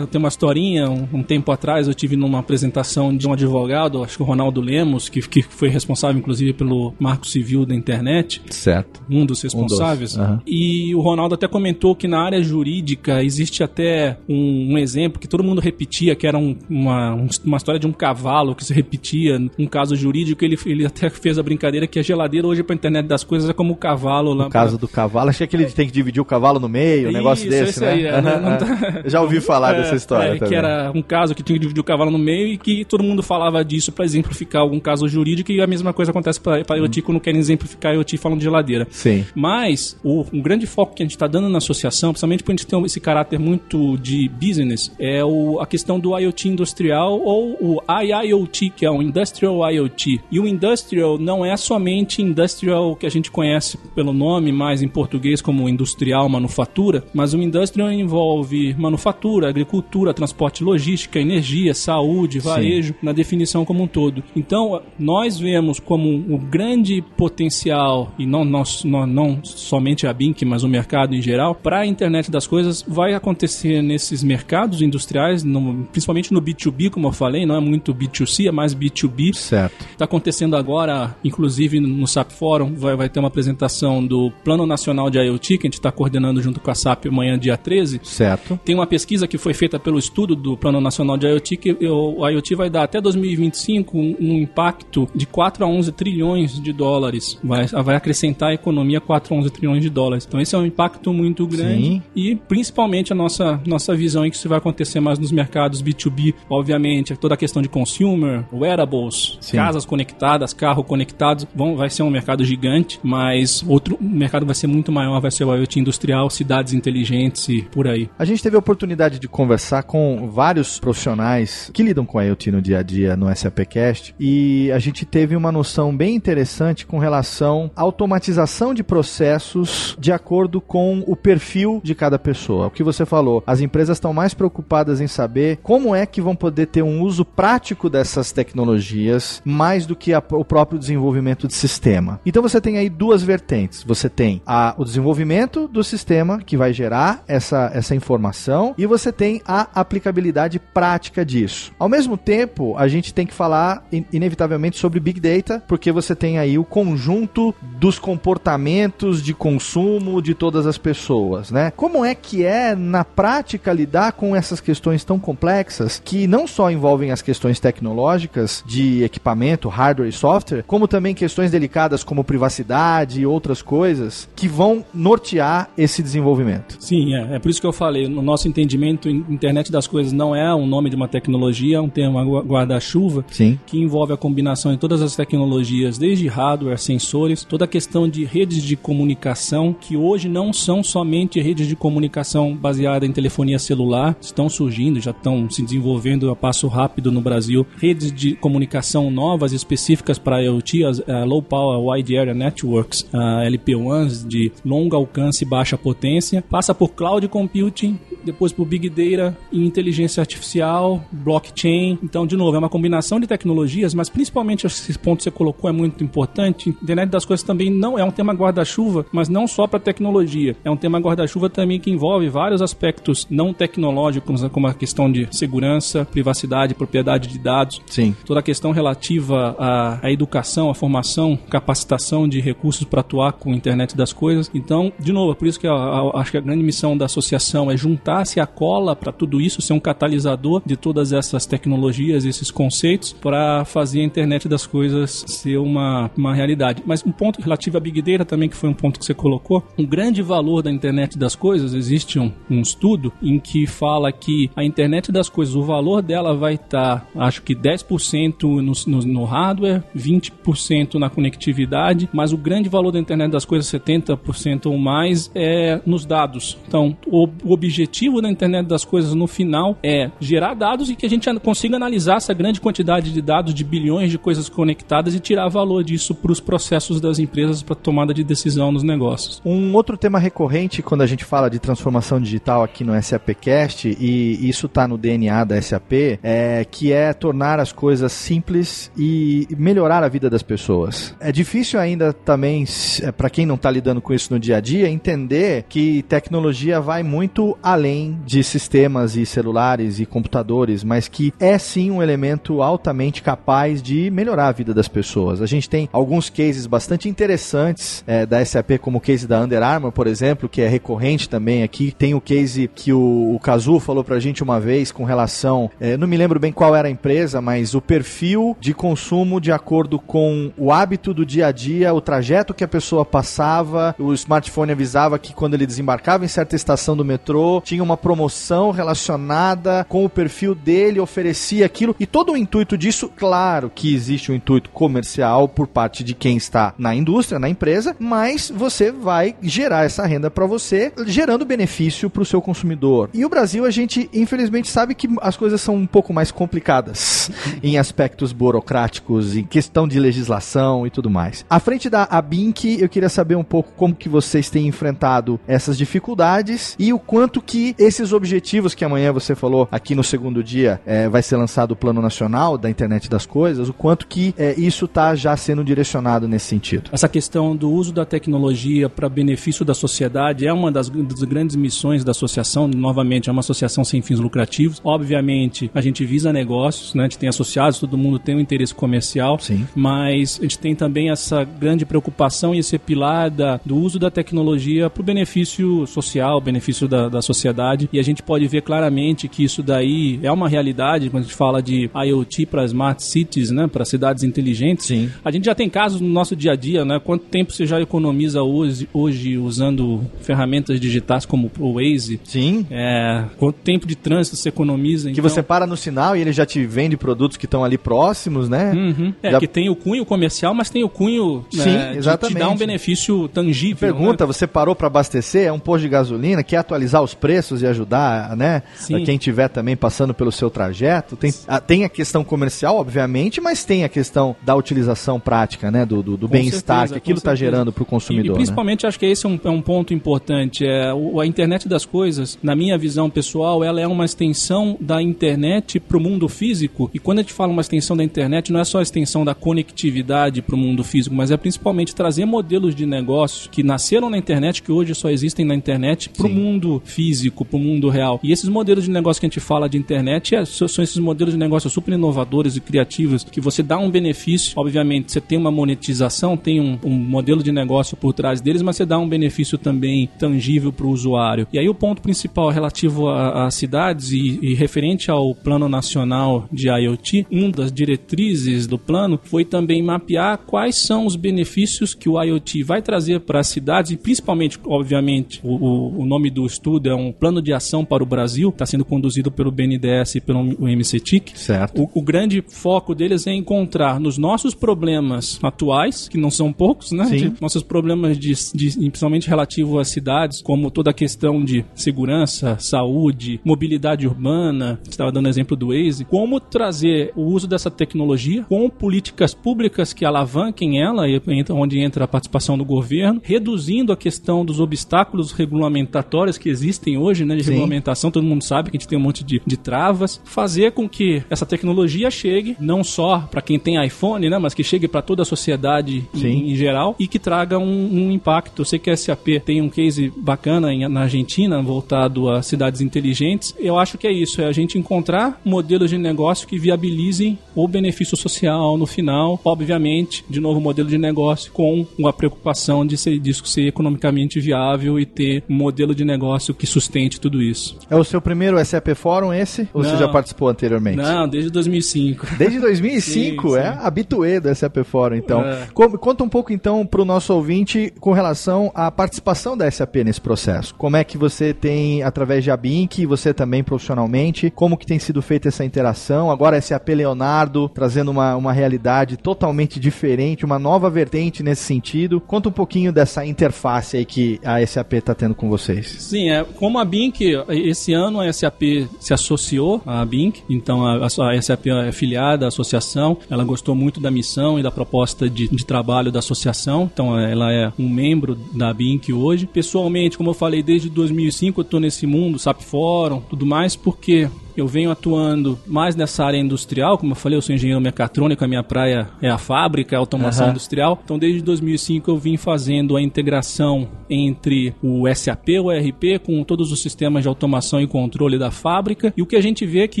tem uma historinha um, um, tempo atrás eu tive numa apresentação de um advogado, acho que o Ronaldo Lemos, que, que foi responsável inclusive pelo marco civil da internet. Certo. Um dos responsáveis. Um. Uhum. E o Ronaldo até comentou que na área jurídica existe até um, um exemplo que todo mundo repetia, que era um, uma, uma história de um cavalo que se repetia, um caso jurídico. Ele, ele até fez a brincadeira que a geladeira hoje para a internet das coisas é como o cavalo lá. Pra... caso do cavalo, achei que ele tem que dividir o cavalo no meio, um negócio desse, né? Aí, é, uhum. tá... Já ouvi falar dessa história. É, que era um caso que tinha que dividir o cavalo no meio e que todo mundo falava disso para exemplificar algum caso jurídico e a mesma coisa acontece para IoT quando querem exemplificar IoT falando de geladeira. Sim. Mas o, um grande foco que a gente está dando na associação, principalmente porque a gente tem esse caráter muito de business, é o, a questão do IoT industrial ou o IIoT, que é o Industrial IoT. E o Industrial não é somente Industrial que a gente conhece pelo nome, mais em português como industrial, manufatura, mas o Industrial envolve manufatura, agricultura, transporte logística, energia, saúde, varejo, Sim. na definição como um todo. Então, nós vemos como um, um grande potencial, e não, não, não, não somente a Bink, mas o mercado em geral, para a internet das coisas, vai acontecer nesses mercados industriais, no, principalmente no B2B, como eu falei, não é muito B2C, é mais B2B. Certo. Está acontecendo agora, inclusive no SAP Forum, vai, vai ter uma apresentação do Plano Nacional de IoT, que a gente está coordenando junto com a SAP amanhã, dia 13. Certo. Tem uma pesquisa que foi feita pelo estudo do Plano Nacional de IoT, que o IoT vai dar até 2025 um, um impacto de 4 a 11 trilhões de dólares. Vai, vai acrescentar a economia 4 a 11 trilhões de dólares. Então esse é um impacto muito grande Sim. e principalmente a nossa, nossa visão é que isso vai acontecer mais nos mercados B2B, obviamente, toda a questão de consumer, wearables, Sim. casas conectadas, carro conectados, vão, vai ser um mercado gigante, mas outro mercado vai ser muito maior, vai ser o IoT industrial, cidades inteligentes e por aí. A gente teve a oportunidade de conversar com vários profissionais que lidam com a IoT no dia a dia no SAPcast e a gente teve uma noção bem interessante com relação à automatização de processos de acordo com o perfil de cada pessoa. O que você falou, as empresas estão mais preocupadas em saber como é que vão poder ter um uso prático dessas tecnologias mais do que a, o próprio desenvolvimento de sistema. Então você tem aí duas vertentes. Você tem a, o desenvolvimento do sistema que vai gerar essa, essa informação e você tem a aplicabilidade prática disso. Ao mesmo tempo, a gente tem que falar in, inevitavelmente sobre Big Data, porque você tem aí o conjunto dos comportamentos de consumo de todas as pessoas, né? Como é que é na prática lidar com essas questões tão complexas que não só envolvem as questões tecnológicas de equipamento, hardware e software, como também questões delicadas como privacidade e outras coisas que vão nortear esse desenvolvimento. Sim, é, é por isso que eu falei, no nosso entendimento, internet das coisas não é um nome de uma tecnologia, é um tema guarda-chuva que envolve a combinação de todas as tecnologias, desde hardware, sensores, toda a questão de redes de comunicação que hoje não são somente redes de comunicação baseada em telefonia celular, estão surgindo, já estão se desenvolvendo a passo rápido no Brasil, redes de comunicação novas específicas para IoT, as uh, Low Power Wide Area Networks, uh, LP1s de longo alcance e baixa potência, passa por cloud computing, depois por Big Data e inteligência artificial, blockchain. Então, de novo, é uma combinação de tecnologias, mas principalmente esse ponto que você colocou é muito importante. Internet das coisas também não é um tema guarda-chuva, mas não só para tecnologia. É um tema guarda-chuva também que envolve vários aspectos não tecnológicos, como a questão de segurança, privacidade, propriedade de dados. Sim. Toda a questão relativa à, à educação, à formação, capacitação de recursos para atuar com a internet das coisas. Então, de novo, é por isso que acho que a grande missão da associação é juntar-se a cola para tudo isso, ser um catalisador de todas essas tecnologias, esses conceitos, para fazer a internet das coisas ser uma, uma realidade. Mas um ponto relativo à Big Data também, que foi um ponto que você colocou, um grande valor da internet das coisas, existe um, um estudo em que fala que a internet das coisas, o valor dela vai estar, tá, acho que 10% no, no, no hardware, 20% na conectividade, mas o grande valor da internet das coisas, 70% ou mais, é nos dados. Então, o, o objetivo da internet das coisas no final é gerar dados e que a gente consiga analisar essa grande quantidade de dados, de bilhões de coisas conectadas e tirar valor disso para os processos das empresas para tomada de decisão nos negócios. Um outro tema recorrente quando a gente fala de transformação digital aqui no SAPcast e isso está no DNA da SAP é que é tornar as coisas simples e melhorar a vida das pessoas. É difícil ainda também é, para quem não está lidando com isso no dia a dia entender que tecnologia vai muito além de sistemas e celulares e computadores, mas que é sim um elemento altamente capaz de melhorar a vida das pessoas. A gente tem alguns cases bastante interessantes é, da SAP, como o case da Under Armour, por exemplo, que é recorrente também aqui. Tem o case que o, o Kazu falou pra gente uma vez com relação, é, não me lembro bem qual era a empresa, mas o perfil de consumo de acordo com o hábito do dia a dia, o trajeto que a pessoa passava, o smartphone avisava que quando ele desembarcava em certa estação do metrô, tinha tinha uma promoção relacionada com o perfil dele, oferecia aquilo. E todo o intuito disso, claro que existe um intuito comercial por parte de quem está na indústria, na empresa, mas você vai gerar essa renda para você, gerando benefício para o seu consumidor. E o Brasil, a gente infelizmente sabe que as coisas são um pouco mais complicadas em aspectos burocráticos, em questão de legislação e tudo mais. À frente da Abink, eu queria saber um pouco como que vocês têm enfrentado essas dificuldades e o quanto que esses objetivos que amanhã você falou aqui no segundo dia é, vai ser lançado o Plano Nacional da Internet das Coisas, o quanto que é, isso está já sendo direcionado nesse sentido. Essa questão do uso da tecnologia para benefício da sociedade é uma das, das grandes missões da associação. Novamente, é uma associação sem fins lucrativos. Obviamente, a gente visa negócios, né? a gente tem associados, todo mundo tem um interesse comercial, Sim. mas a gente tem também essa grande preocupação e esse pilar da, do uso da tecnologia para o benefício social, benefício da, da sociedade. E a gente pode ver claramente que isso daí é uma realidade quando a gente fala de IoT para smart cities, né? para cidades inteligentes. Sim. A gente já tem casos no nosso dia a dia, né? Quanto tempo você já economiza hoje, hoje usando ferramentas digitais como o Waze? Sim. É, quanto tempo de trânsito você economiza? Que então... você para no sinal e ele já te vende produtos que estão ali próximos, né? Uhum. É, já... que tem o cunho comercial, mas tem o cunho Sim, né, exatamente. te dar um benefício tangível. Pergunta, né? você parou para abastecer? É um posto de gasolina? Quer atualizar os preços e ajudar, né? Sim. Quem tiver também passando pelo seu trajeto? Tem a, tem a questão comercial, obviamente, mas tem a questão da utilização prática, né? Do, do, do bem-estar que aquilo está gerando para o consumidor. E, e né? principalmente né? acho que esse é um, é um ponto importante. É, o, a internet das coisas, na minha visão pessoal, ela é uma extensão da internet para o mundo físico. E quando a gente fala uma extensão da internet, não é só a extensão da conectividade para o mundo físico, mas é principalmente trazer modelos de negócio que nasceram na internet, que hoje só existem na internet, para o mundo físico, para o mundo real. E esses modelos de negócio que a gente fala de internet é, são esses modelos de negócio super inovadores e criativos que você dá um benefício. Obviamente, você tem uma monetização, tem um, um modelo de negócio por trás deles, mas você dá um benefício também tangível para o usuário. E aí o ponto principal relativo às cidades e, e, referente ao Plano Nacional de IoT, uma das diretrizes do plano foi também mapear quais são os benefícios que o IoT vai trazer para as cidades e principalmente, obviamente, o, o, nome do estudo é um plano de ação para o Brasil, está sendo conduzido pelo BNDES e pelo MCTIC. Certo. O, o grande foco deles é encontrar nos nossos problemas atuais, que não são poucos, né? Sim. De, nossos problemas de, de, principalmente relativo às cidades, como toda a questão de segurança, saúde, mobilidade urbana, estava dando exemplo do Waze, como trazer o uso dessa tecnologia com políticas públicas que alavanquem ela, onde entra a participação do governo, reduzindo a questão dos obstáculos regulamentatórios que existem hoje, né, de Sim. regulamentação, todo mundo sabe que a gente tem um monte de, de travas, fazer com que essa tecnologia chegue, não só para quem tem iPhone, né, mas que chegue para toda a sociedade em, em, geral e que traga um, um, impacto. Eu sei que a SAP tem um case bacana em, na Argentina, voltado a cidades inteligentes. Eu acho que é isso, é a gente encontrar modelos de negócio que viabilizem o benefício social no final. Obviamente, de novo, modelo de negócio com a preocupação de ser, disso ser economicamente viável e ter um modelo de negócio que tudo isso. É o seu primeiro SAP Fórum esse? Ou não, você já participou anteriormente? Não, desde 2005. Desde 2005? sim, é sim. habituê do SAP Fórum, então. É. Conta um pouco, então, para o nosso ouvinte com relação à participação da SAP nesse processo. Como é que você tem, através de Abink, você também profissionalmente, como que tem sido feita essa interação? Agora SAP Leonardo, trazendo uma, uma realidade totalmente diferente, uma nova vertente nesse sentido. Conta um pouquinho dessa interface aí que a SAP está tendo com vocês. Sim, é, como a Bink, esse ano a SAP se associou à Bink, então a, a SAP é afiliada à associação, ela gostou muito da missão e da proposta de, de trabalho da associação, então ela é um membro da Bink hoje. Pessoalmente, como eu falei, desde 2005 eu estou nesse mundo, SAP Fórum, tudo mais, porque eu venho atuando mais nessa área industrial, como eu falei, eu sou engenheiro mecatrônico, a minha praia é a fábrica, é a automação uhum. industrial. Então, desde 2005 eu vim fazendo a integração entre o SAP, o ERP, com todos os sistemas de automação e controle da fábrica. E o que a gente vê é que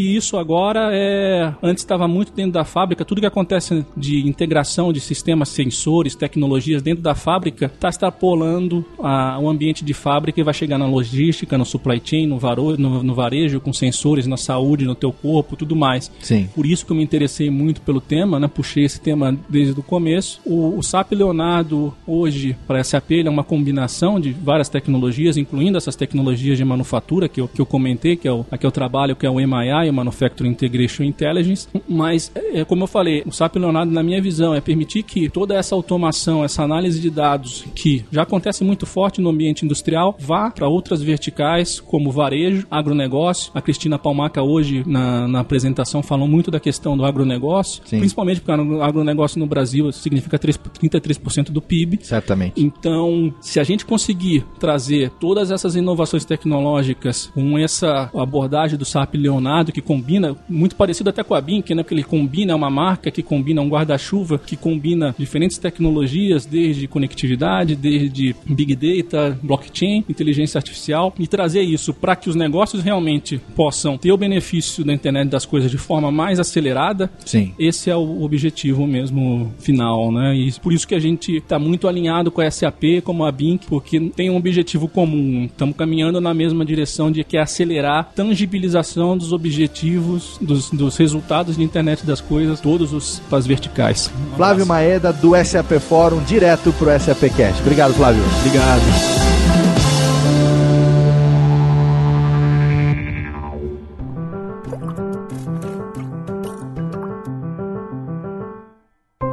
isso agora é. Antes estava muito dentro da fábrica, tudo que acontece de integração de sistemas, sensores, tecnologias dentro da fábrica está extrapolando a, o ambiente de fábrica e vai chegar na logística, no supply chain, no, varo, no, no varejo, com sensores nas saúde, no teu corpo, tudo mais. Sim. Por isso que eu me interessei muito pelo tema, né? Puxei esse tema desde o começo. O, o SAP Leonardo hoje para SAP ele é uma combinação de várias tecnologias, incluindo essas tecnologias de manufatura que eu, que eu comentei, que é o, aqui eu trabalho, que é o MII, o Manufacturing Integration Intelligence. Mas, é, como eu falei, o SAP Leonardo, na minha visão, é permitir que toda essa automação, essa análise de dados, que já acontece muito forte no ambiente industrial, vá para outras verticais, como varejo, agronegócio. A Cristina Hoje, na, na apresentação, falou muito da questão do agronegócio, Sim. principalmente porque o agronegócio no Brasil significa 3, 33% do PIB. Certamente. Então, se a gente conseguir trazer todas essas inovações tecnológicas com essa abordagem do SAP Leonardo, que combina, muito parecido até com a BIM, né? Porque ele combina uma marca, que combina um guarda-chuva, que combina diferentes tecnologias, desde conectividade, desde Big Data, blockchain, inteligência artificial, e trazer isso para que os negócios realmente possam ter o benefício da internet das coisas de forma mais acelerada. Sim. Esse é o objetivo mesmo final, né? E por isso que a gente está muito alinhado com a SAP, como a BIM, porque tem um objetivo comum. Estamos caminhando na mesma direção de que é acelerar a tangibilização dos objetivos, dos, dos resultados de internet das coisas, todos os as verticais. Um Flávio Maeda do SAP Fórum, direto pro SAP Cast. Obrigado, Flávio. Obrigado.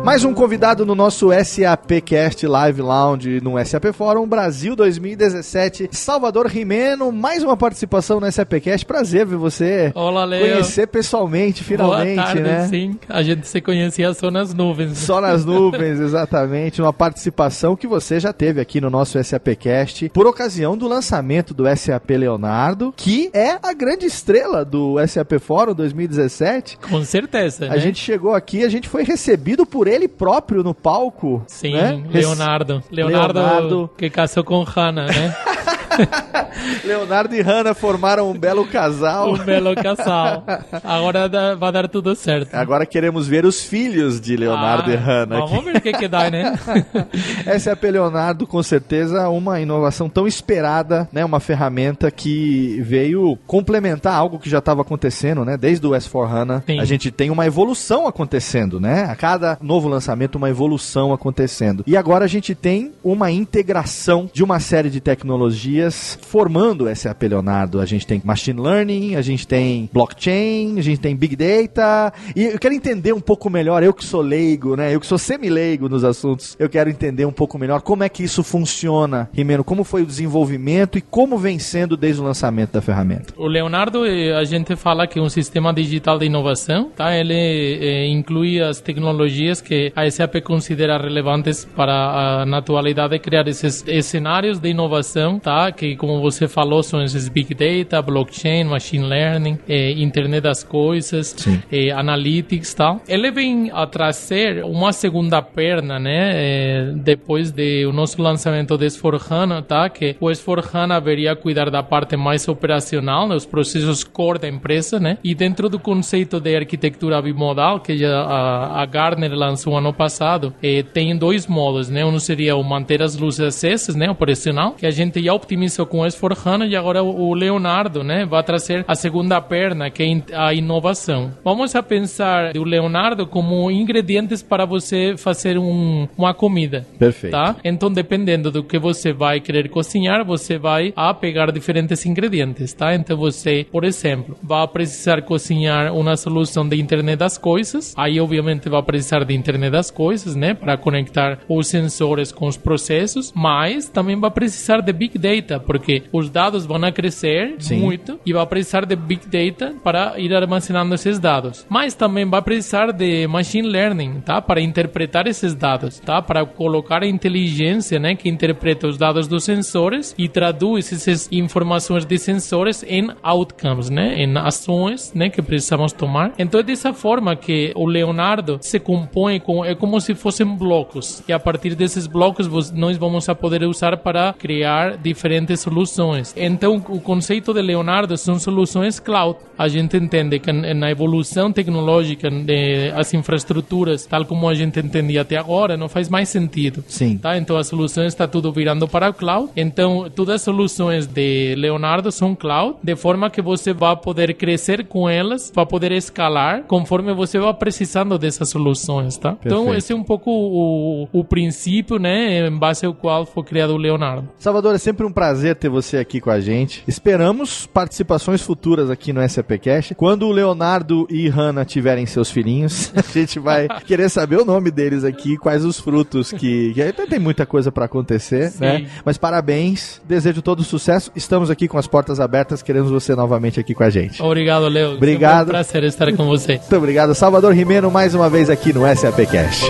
Mais um convidado no nosso SAPcast Live Lounge no SAP Forum Brasil 2017. Salvador Rimeno, mais uma participação no SAPcast. Prazer ver você Olá, Leo. conhecer pessoalmente, finalmente, Boa tarde, né? Sim, a gente se conhecia só nas nuvens. Só nas nuvens, exatamente. Uma participação que você já teve aqui no nosso SAPcast por ocasião do lançamento do SAP Leonardo, que é a grande estrela do SAP Forum 2017. Com certeza. A né? gente chegou aqui, a gente foi recebido por ele ele próprio no palco. Sim, né? Leonardo. Leonardo. Leonardo. que casou com Hannah, né? Leonardo e Hannah formaram um belo casal. Um belo casal. Agora vai dar tudo certo. Agora queremos ver os filhos de Leonardo ah, e Hannah. Vamos ver o que, que dá, né? SAP Leonardo, com certeza, uma inovação tão esperada, né? Uma ferramenta que veio complementar algo que já estava acontecendo, né? Desde o S4 HANA, Sim. a gente tem uma evolução acontecendo, né? A cada novo lançamento, uma evolução acontecendo. E agora a gente tem uma integração de uma série de tecnologias formando o SAP Leonardo. A gente tem machine learning, a gente tem blockchain, a gente tem big data. E eu quero entender um pouco melhor, eu que sou leigo, né? Eu que sou semi-leigo nos assuntos, eu quero entender um pouco melhor como é que isso funciona, Rimeno, como foi o desenvolvimento e como vem sendo desde o lançamento da ferramenta. O Leonardo, eh, a gente fala que um sistema digital de inovação, tá? Ele é, inclui as tecnologias que a SAP considera relevantes para, a, na atualidade, criar esses cenários de inovação, tá? Que, como você falou, são esses Big Data, Blockchain, Machine Learning, eh, Internet das Coisas, eh, Analytics, tá? Ele vem a trazer uma segunda perna, né? Eh, depois do nosso lançamento do S4HANA, tá? Que o S4HANA veria cuidar da parte mais operacional, dos processos core da empresa, né? E dentro do conceito de arquitetura bimodal, que já a, a Gartner lançou ano passado, eh, tem dois modos, né? Um seria o manter as luzes acesas, né? Operacional, que a gente já optimizou com o S4HANA e agora o Leonardo, né? Vai trazer a segunda perna, que é a inovação. Vamos a pensar o Leonardo como ingredientes para você fazer um, uma comida. Perfeito. Tá? Então, dependendo do que você vai querer cozinhar, você vai a pegar diferentes ingredientes, tá? Então, você, por exemplo, vai precisar cozinhar uma solução de internet das coisas. Aí, obviamente, vai precisar de internet das coisas, né? Para conectar os sensores com os processos, mas também vai precisar de Big Data, porque os dados vão crescer Sim. muito e vai precisar de Big Data para ir armazenando esses dados. Mas também vai precisar de Machine Learning, tá? Para interpretar esses dados, tá? Para colocar a inteligência, né? Que interpreta os dados dos sensores e traduz essas informações de sensores em outcomes, né? Em ações, né? Que precisamos tomar. Então é dessa forma que o Leonardo se compõe com é como se fossem blocos e a partir desses blocos nós vamos a poder usar para criar diferentes diferentes soluções. Então, o conceito de Leonardo são soluções cloud. A gente entende que na evolução tecnológica das infraestruturas, tal como a gente entendia até agora, não faz mais sentido. Sim. Tá? Então, as soluções está tudo virando para o cloud. Então, todas as soluções de Leonardo são cloud, de forma que você vai poder crescer com elas, vai poder escalar conforme você vai precisando dessas soluções, tá? Então, Perfeito. Então, esse é um pouco o, o princípio, né, em base ao qual foi criado o Leonardo. Salvador, é sempre um prazer ter você aqui com a gente. Esperamos participações futuras aqui no SAPcast. Quando o Leonardo e Hanna tiverem seus filhinhos, a gente vai querer saber o nome deles aqui, quais os frutos que, que tem muita coisa para acontecer, Sim. né? Mas parabéns, desejo todo sucesso. Estamos aqui com as portas abertas, queremos você novamente aqui com a gente. Obrigado, Leo. Obrigado. É um prazer estar com você. Muito obrigado, Salvador Rimeno, mais uma vez aqui no SAPcast.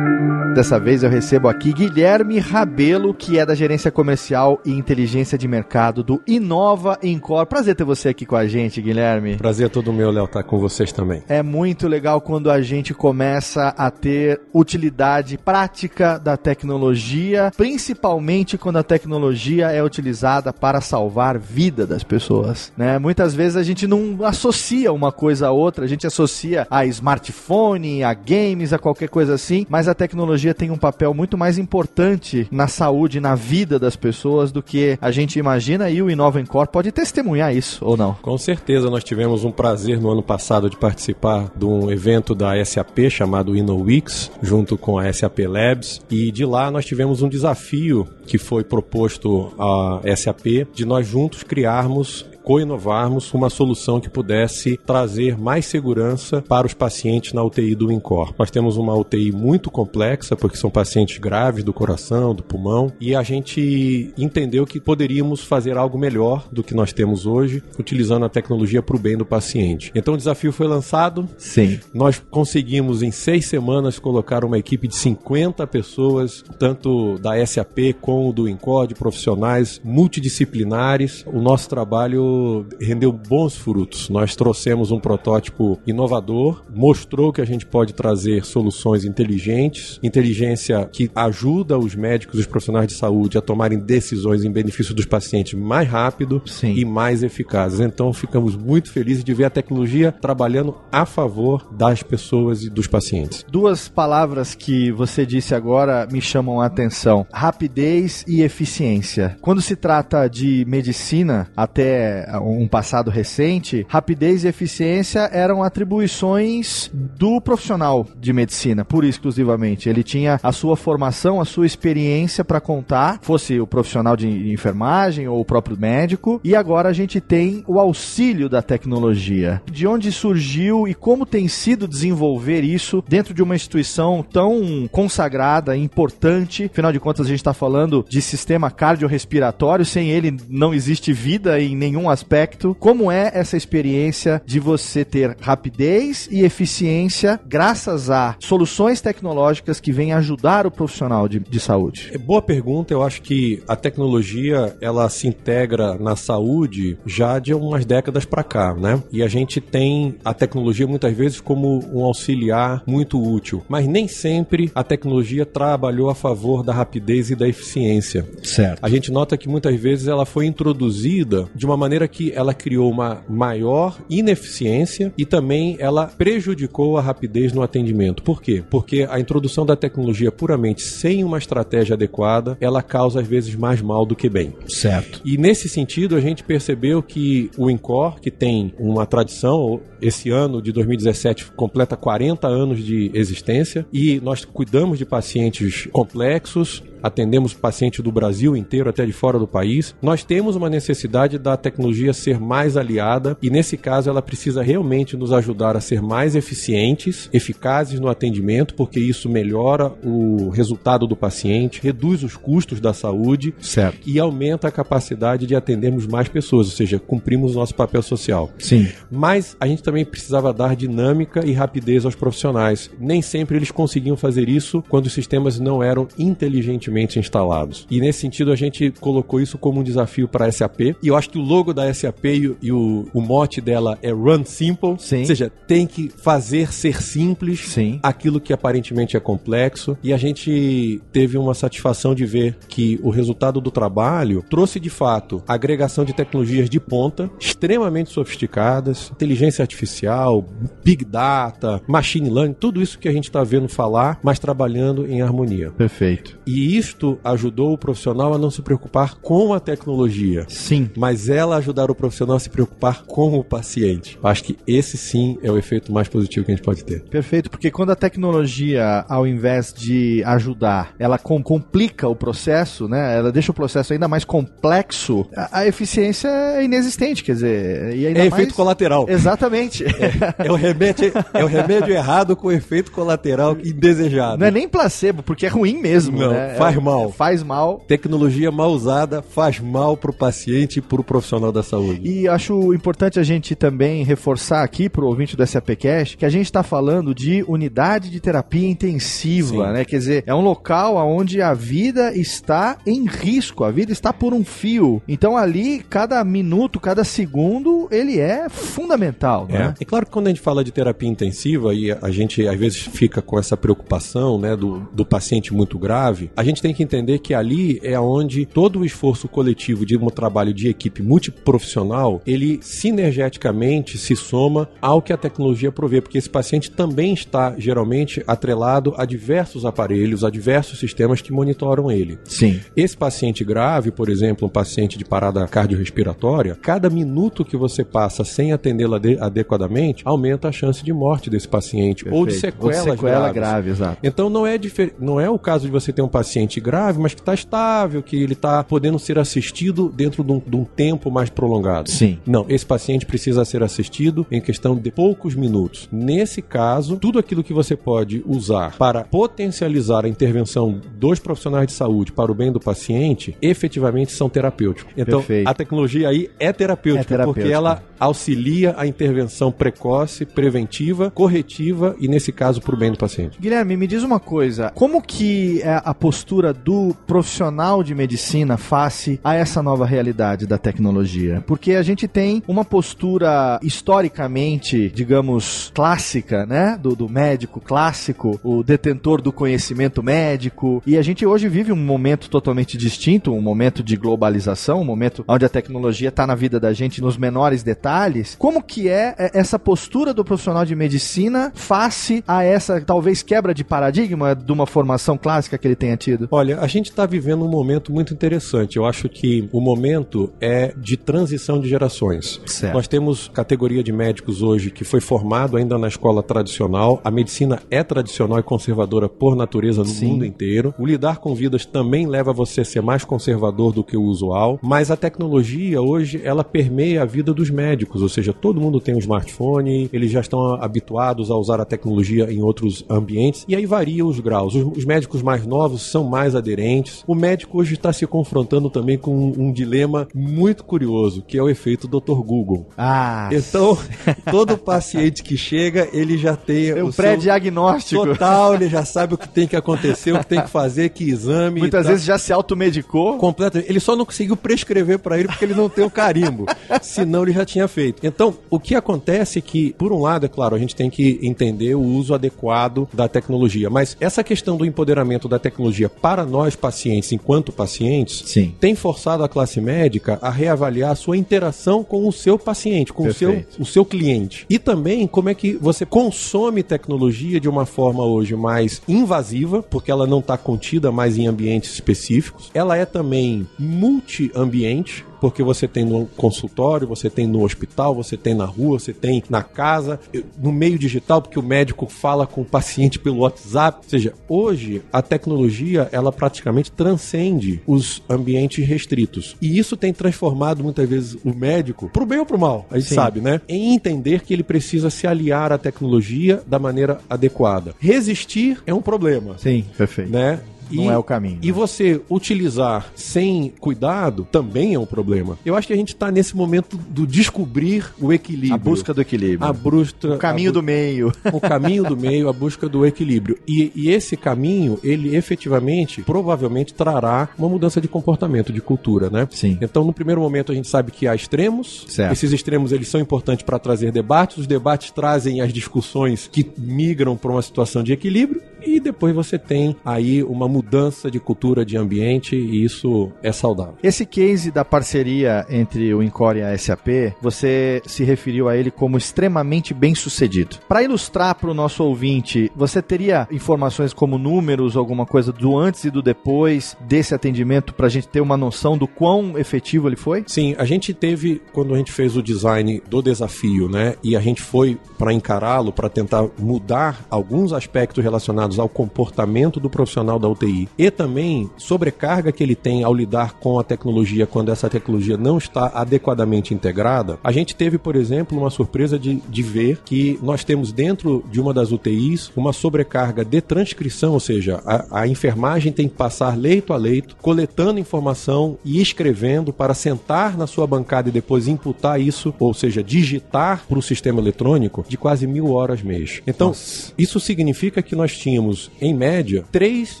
Dessa vez eu recebo aqui Guilherme Rabelo, que é da Gerência Comercial e Inteligência de Mercado do Inova Incor. Prazer ter você aqui com a gente, Guilherme. Prazer é todo meu, Léo, estar com vocês também. É muito legal quando a gente começa a ter utilidade prática da tecnologia, principalmente quando a tecnologia é utilizada para salvar vida das pessoas, né? Muitas vezes a gente não associa uma coisa a outra, a gente associa a smartphone, a games, a qualquer coisa assim, mas a tecnologia tecnologia tem um papel muito mais importante na saúde, na vida das pessoas do que a gente imagina e o Inova Incor pode testemunhar isso ou não? Com certeza, nós tivemos um prazer no ano passado de participar de um evento da SAP chamado InnoWeeks, junto com a SAP Labs, e de lá nós tivemos um desafio que foi proposto à SAP de nós juntos criarmos co-inovarmos uma solução que pudesse trazer mais segurança para os pacientes na UTI do INCOR. Nós temos uma UTI muito complexa, porque são pacientes graves do coração, do pulmão, e a gente entendeu que poderíamos fazer algo melhor do que nós temos hoje, utilizando a tecnologia para o bem do paciente. Então o desafio foi lançado. Sim. Nós conseguimos em seis semanas colocar uma equipe de 50 pessoas, tanto da SAP como do INCOR, de profissionais multidisciplinares. O nosso trabalho rendeu bons frutos. Nós trouxemos um protótipo inovador, mostrou que a gente pode trazer soluções inteligentes, inteligência que ajuda os médicos e os profissionais de saúde a tomarem decisões em benefício dos pacientes mais rápido Sim. e mais eficazes. Então ficamos muito felizes de ver a tecnologia trabalhando a favor das pessoas e dos pacientes. Duas palavras que você disse agora me chamam a atenção: rapidez e eficiência. Quando se trata de medicina, até um passado recente, rapidez e eficiência eram atribuições do profissional de medicina, pura e exclusivamente. Ele tinha a sua formação, a sua experiência para contar, fosse o profissional de enfermagem ou o próprio médico, e agora a gente tem o auxílio da tecnologia. De onde surgiu e como tem sido desenvolver isso dentro de uma instituição tão consagrada, importante, afinal de contas a gente está falando de sistema cardiorrespiratório, sem ele não existe vida em nenhum aspecto. Como é essa experiência de você ter rapidez e eficiência graças a soluções tecnológicas que vêm ajudar o profissional de, de saúde? É boa pergunta. Eu acho que a tecnologia ela se integra na saúde já de umas décadas para cá, né? E a gente tem a tecnologia muitas vezes como um auxiliar muito útil, mas nem sempre a tecnologia trabalhou a favor da rapidez e da eficiência. Certo. A gente nota que muitas vezes ela foi introduzida de uma maneira maneira que ela criou uma maior ineficiência e também ela prejudicou a rapidez no atendimento. Por quê? Porque a introdução da tecnologia puramente sem uma estratégia adequada, ela causa às vezes mais mal do que bem. Certo. E nesse sentido, a gente percebeu que o INCOR, que tem uma tradição, esse ano de 2017 completa 40 anos de existência e nós cuidamos de pacientes complexos, atendemos pacientes do Brasil inteiro até de fora do país. Nós temos uma necessidade da tecnologia ser mais aliada e nesse caso ela precisa realmente nos ajudar a ser mais eficientes, eficazes no atendimento, porque isso melhora o resultado do paciente, reduz os custos da saúde certo. e aumenta a capacidade de atendermos mais pessoas, ou seja, cumprimos nosso papel social. Sim. Mas a gente também precisava dar dinâmica e rapidez aos profissionais. Nem sempre eles conseguiam fazer isso quando os sistemas não eram inteligentemente recentemente instalados. E nesse sentido a gente colocou isso como um desafio para a SAP. E eu acho que o logo da SAP e, e o, o, mote dela é Run Simple. Sim. Ou seja, tem que fazer ser simples Sim. aquilo que aparentemente é complexo. E a gente teve uma satisfação de ver que o resultado do trabalho trouxe de fato agregação de tecnologias de ponta, extremamente sofisticadas, inteligência artificial, big data, machine learning, tudo isso que a gente está vendo falar, mas trabalhando em harmonia. Perfeito. E isto ajudou o profissional a não se preocupar com a tecnologia. Sim. Mas ela ajudar o profissional a se preocupar com o paciente. Acho que esse sim é o efeito mais positivo que a gente pode ter. Perfeito, porque quando a tecnologia, ao invés de ajudar, ela complica o processo, né? Ela deixa o processo ainda mais complexo, a, a eficiência é inexistente, quer dizer, e é mais... efeito colateral. Exatamente. É, é, o remédio, é o remédio errado com efeito colateral indesejado. Não é nem placebo, porque é ruim mesmo. Não, né? faz é, mal. Faz mal. Tecnologia mal usada faz mal para o paciente e para o profissional da saúde. E acho importante a gente também reforçar aqui para o ouvinte do SAPcast que a gente está falando de unidade de terapia intensiva, Sim. né? Quer dizer, é um local onde a vida está em risco, a vida está por um fio. Então ali, cada minuto, cada segundo, ele é fundamental. É. Né? é claro que quando a gente fala de terapia intensiva e a gente às vezes fica com essa preocupação né, do, do paciente muito grave, a gente tem que entender que ali é onde todo o esforço coletivo de um trabalho de equipe multiprofissional, ele sinergeticamente se soma ao que a tecnologia provê, porque esse paciente também está geralmente atrelado a diversos aparelhos, a diversos sistemas que monitoram ele. Sim. Esse paciente grave, por exemplo, um paciente de parada cardiorrespiratória, cada minuto que você passa sem atendê-lo adequadamente, aumenta a chance de morte desse paciente Perfeito. ou de sequelas ou de sequela grave, exato. Então não é não é o caso de você ter um paciente grave, mas que está estável, que ele está podendo ser assistido dentro de um, de um, tempo mais prolongado. Sim. Não, esse paciente precisa ser assistido em questão de poucos minutos. Nesse caso, tudo aquilo que você pode usar para potencializar a intervenção dos profissionais de saúde para o bem do paciente, efetivamente são terapêuticos. Então, Perfeito. a tecnologia aí é terapêutica, é terapêutica, porque ela auxilia a intervenção precoce, preventiva, corretiva e, nesse caso, para o bem do paciente. Guilherme, me diz uma coisa: como que é a postura do profissional de medicina face a essa nova realidade da tecnologia? Porque a gente tem uma postura historicamente, digamos, clássica, né? Do, do médico clássico, o detentor do conhecimento médico, e a gente hoje vive um momento totalmente distinto, um momento de globalização, um momento onde a tecnologia está na vida da gente nos menores detalhes. Como que é, é essa postura do profissional de medicina face a essa talvez quebra de paradigma de uma formação clássica que ele tenha tido? Olha, a gente está vivendo um momento muito interessante. Eu acho que o momento é de transição de gerações. Certo. Nós temos categoria de médicos hoje que foi formado ainda na escola tradicional. A medicina é tradicional e conservadora por natureza no Sim. mundo inteiro. O lidar com vidas também leva você a ser mais conservador do que o usual. Mas a tecnologia hoje ela permeia a vida dos médicos, ou seja, todo mundo tem um smartphone, eles já estão habituados a usar a tecnologia em outros ambientes e aí varia os graus. Os, os médicos mais novos são mais aderentes. O médico hoje está se confrontando também com um, um, dilema muito curioso, que é o efeito Dr. Google. Ah. Então, todo paciente que chega, ele já tem o, o pré-diagnóstico total, ele já sabe o que tem que acontecer, o que tem que fazer, que exame. Muitas vezes já se automedicou. Completamente. Ele só não conseguiu prescrever para ele porque ele não tem o carimbo. Senão ele já tinha feito. Então, o que acontece é que, por um lado, é claro, a gente tem que entender o uso adequado da tecnologia, mas essa questão do empoderamento da tecnologia para nós pacientes, enquanto pacientes, Sim. tem forçado a classe médica a reavaliar a sua interação com o seu paciente, com o seu, o seu cliente. E também como é que você consome tecnologia de uma forma hoje mais invasiva, porque ela não está contida mais em ambientes específicos. Ela é também multi-ambiente, porque você tem no consultório, você tem no hospital, você tem na rua, você tem na casa, no meio digital, porque o médico fala com o paciente pelo WhatsApp. Ou seja, hoje a tecnologia ela praticamente transcende os ambientes restritos. E isso tem transformado muitas vezes o médico, pro bem ou pro mal, a gente Sim. sabe, né? Em entender que ele precisa se aliar à tecnologia da maneira adequada. Resistir é um problema. Sim, perfeito. Né? Não é o caminho. E você utilizar sem cuidado também é um problema. Eu acho que a gente está nesse momento do descobrir o equilíbrio. A busca do equilíbrio. A busca, o caminho a do meio. O caminho do meio, a busca do equilíbrio. E, e esse caminho, ele efetivamente, provavelmente trará uma mudança de comportamento, de cultura, né? Sim. Então, no primeiro momento, a gente sabe que há extremos. Certo. Esses extremos, eles são importantes para trazer debates. Os debates trazem as discussões que migram para uma situação de equilíbrio e depois você tem aí uma mudança de cultura, de ambiente, e isso é saudável. Esse case da parceria entre o Encore e a SAP, você se referiu a ele como extremamente bem sucedido. Para ilustrar para o nosso ouvinte, você teria informações como números, alguma coisa do antes e do depois desse atendimento para a gente ter uma noção do quão efetivo ele foi? Sim, a gente teve, quando a gente fez o design do desafio, né, e a gente foi para encará-lo, para tentar mudar alguns aspectos relacionados relacionados ao comportamento do profissional da UTI e também sobrecarga que ele tem ao lidar com a tecnologia quando essa tecnologia não está adequadamente integrada, a gente teve, por exemplo, uma surpresa de, de ver que nós temos dentro de uma das UTIs uma sobrecarga de transcrição, ou seja, a, a enfermagem tem que passar leito a leito, coletando informação e escrevendo para sentar na sua bancada e depois imputar isso, ou seja, digitar para o sistema eletrônico de quase mil horas mês. Então, Nossa. isso significa que nós tínhamos tínhamos, em média, três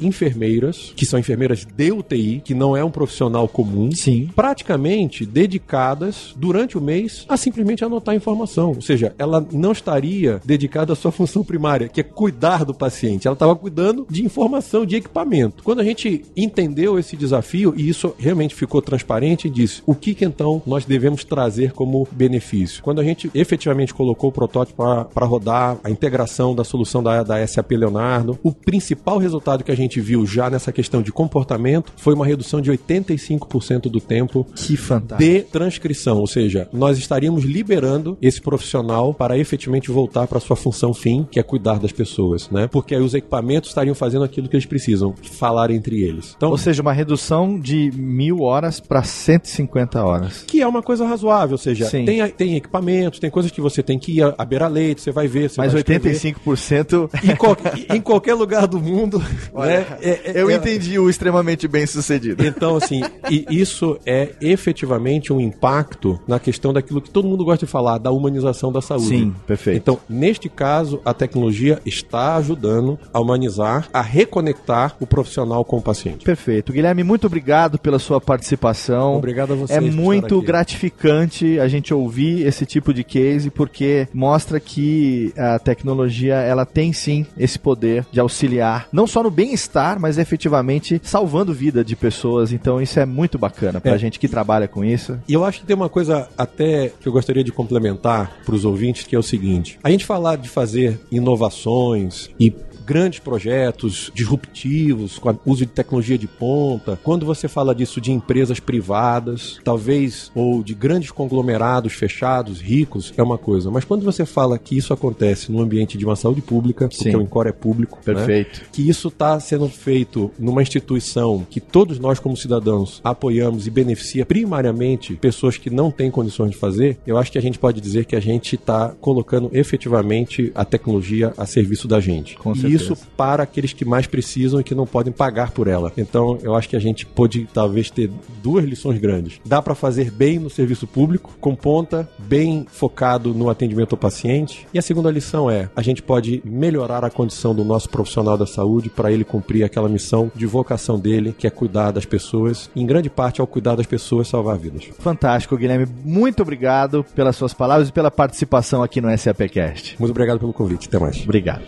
enfermeiras, que são enfermeiras de UTI, que não é um profissional comum, Sim. praticamente dedicadas durante o mês a simplesmente anotar informação. Ou seja, ela não estaria dedicada à sua função primária, que é cuidar do paciente. Ela estava cuidando de informação, de equipamento. Quando a gente entendeu esse desafio, e isso realmente ficou transparente, disse o que, que então nós devemos trazer como benefício. Quando a gente efetivamente colocou o protótipo para rodar, a integração da solução da, da SAP Leonardo, o principal resultado que a gente viu já nessa questão de comportamento foi uma redução de 85% do tempo de transcrição, ou seja, nós estaríamos liberando esse profissional para efetivamente voltar para sua função fim, que é cuidar das pessoas, né? Porque aí os equipamentos estariam fazendo aquilo que eles precisam, falar entre eles. Então, ou seja, uma redução de mil horas para 150 horas. Que é uma coisa razoável, ou seja, tem, tem equipamentos, tem coisas que você tem que ir a, a beira-leite, você vai ver. Você Mas vai 85% em, em qualquer lugar do mundo. Olha, né? é, é, eu é, entendi o extremamente bem sucedido. Então, assim, e isso é efetivamente um impacto na questão daquilo que todo mundo gosta de falar, da humanização da saúde. Sim, perfeito. Então, neste caso, a tecnologia está ajudando a humanizar, a reconectar o profissional com o paciente. Perfeito. Guilherme, muito obrigado pela sua participação. Obrigado a você. É muito gratificante a gente ouvir esse tipo de case, porque mostra que a tecnologia ela tem sim esse poder de auxiliar, não só no bem-estar, mas efetivamente salvando vida de pessoas. Então isso é muito bacana pra é. gente que trabalha com isso. E eu acho que tem uma coisa até que eu gostaria de complementar para os ouvintes, que é o seguinte: a gente falar de fazer inovações e grandes projetos disruptivos, com o uso de tecnologia de ponta, quando você fala disso de empresas privadas, talvez, ou de grandes conglomerados fechados, ricos, é uma coisa. Mas quando você fala que isso acontece no ambiente de uma saúde pública, Sim. porque o Encore é público, né? perfeito, né? que isso está sendo feito numa instituição que todos nós, como cidadãos, apoiamos e beneficia primariamente pessoas que não têm condições de fazer, eu acho que a gente pode dizer que a gente está colocando efetivamente a tecnologia a serviço da gente. Com certeza isso para aqueles que mais precisam e que não podem pagar por ela. Então, eu acho que a gente pode talvez ter duas lições grandes. Dá para fazer bem no serviço público, com ponta, bem focado no atendimento ao paciente. E a segunda lição é: a gente pode melhorar a condição do nosso profissional da saúde para ele cumprir aquela missão de vocação dele, que é cuidar das pessoas. Em grande parte, ao cuidar das pessoas, salvar vidas. Fantástico, Guilherme. Muito obrigado pelas suas palavras e pela participação aqui no SAPcast. Muito obrigado pelo convite. Até mais. Obrigado.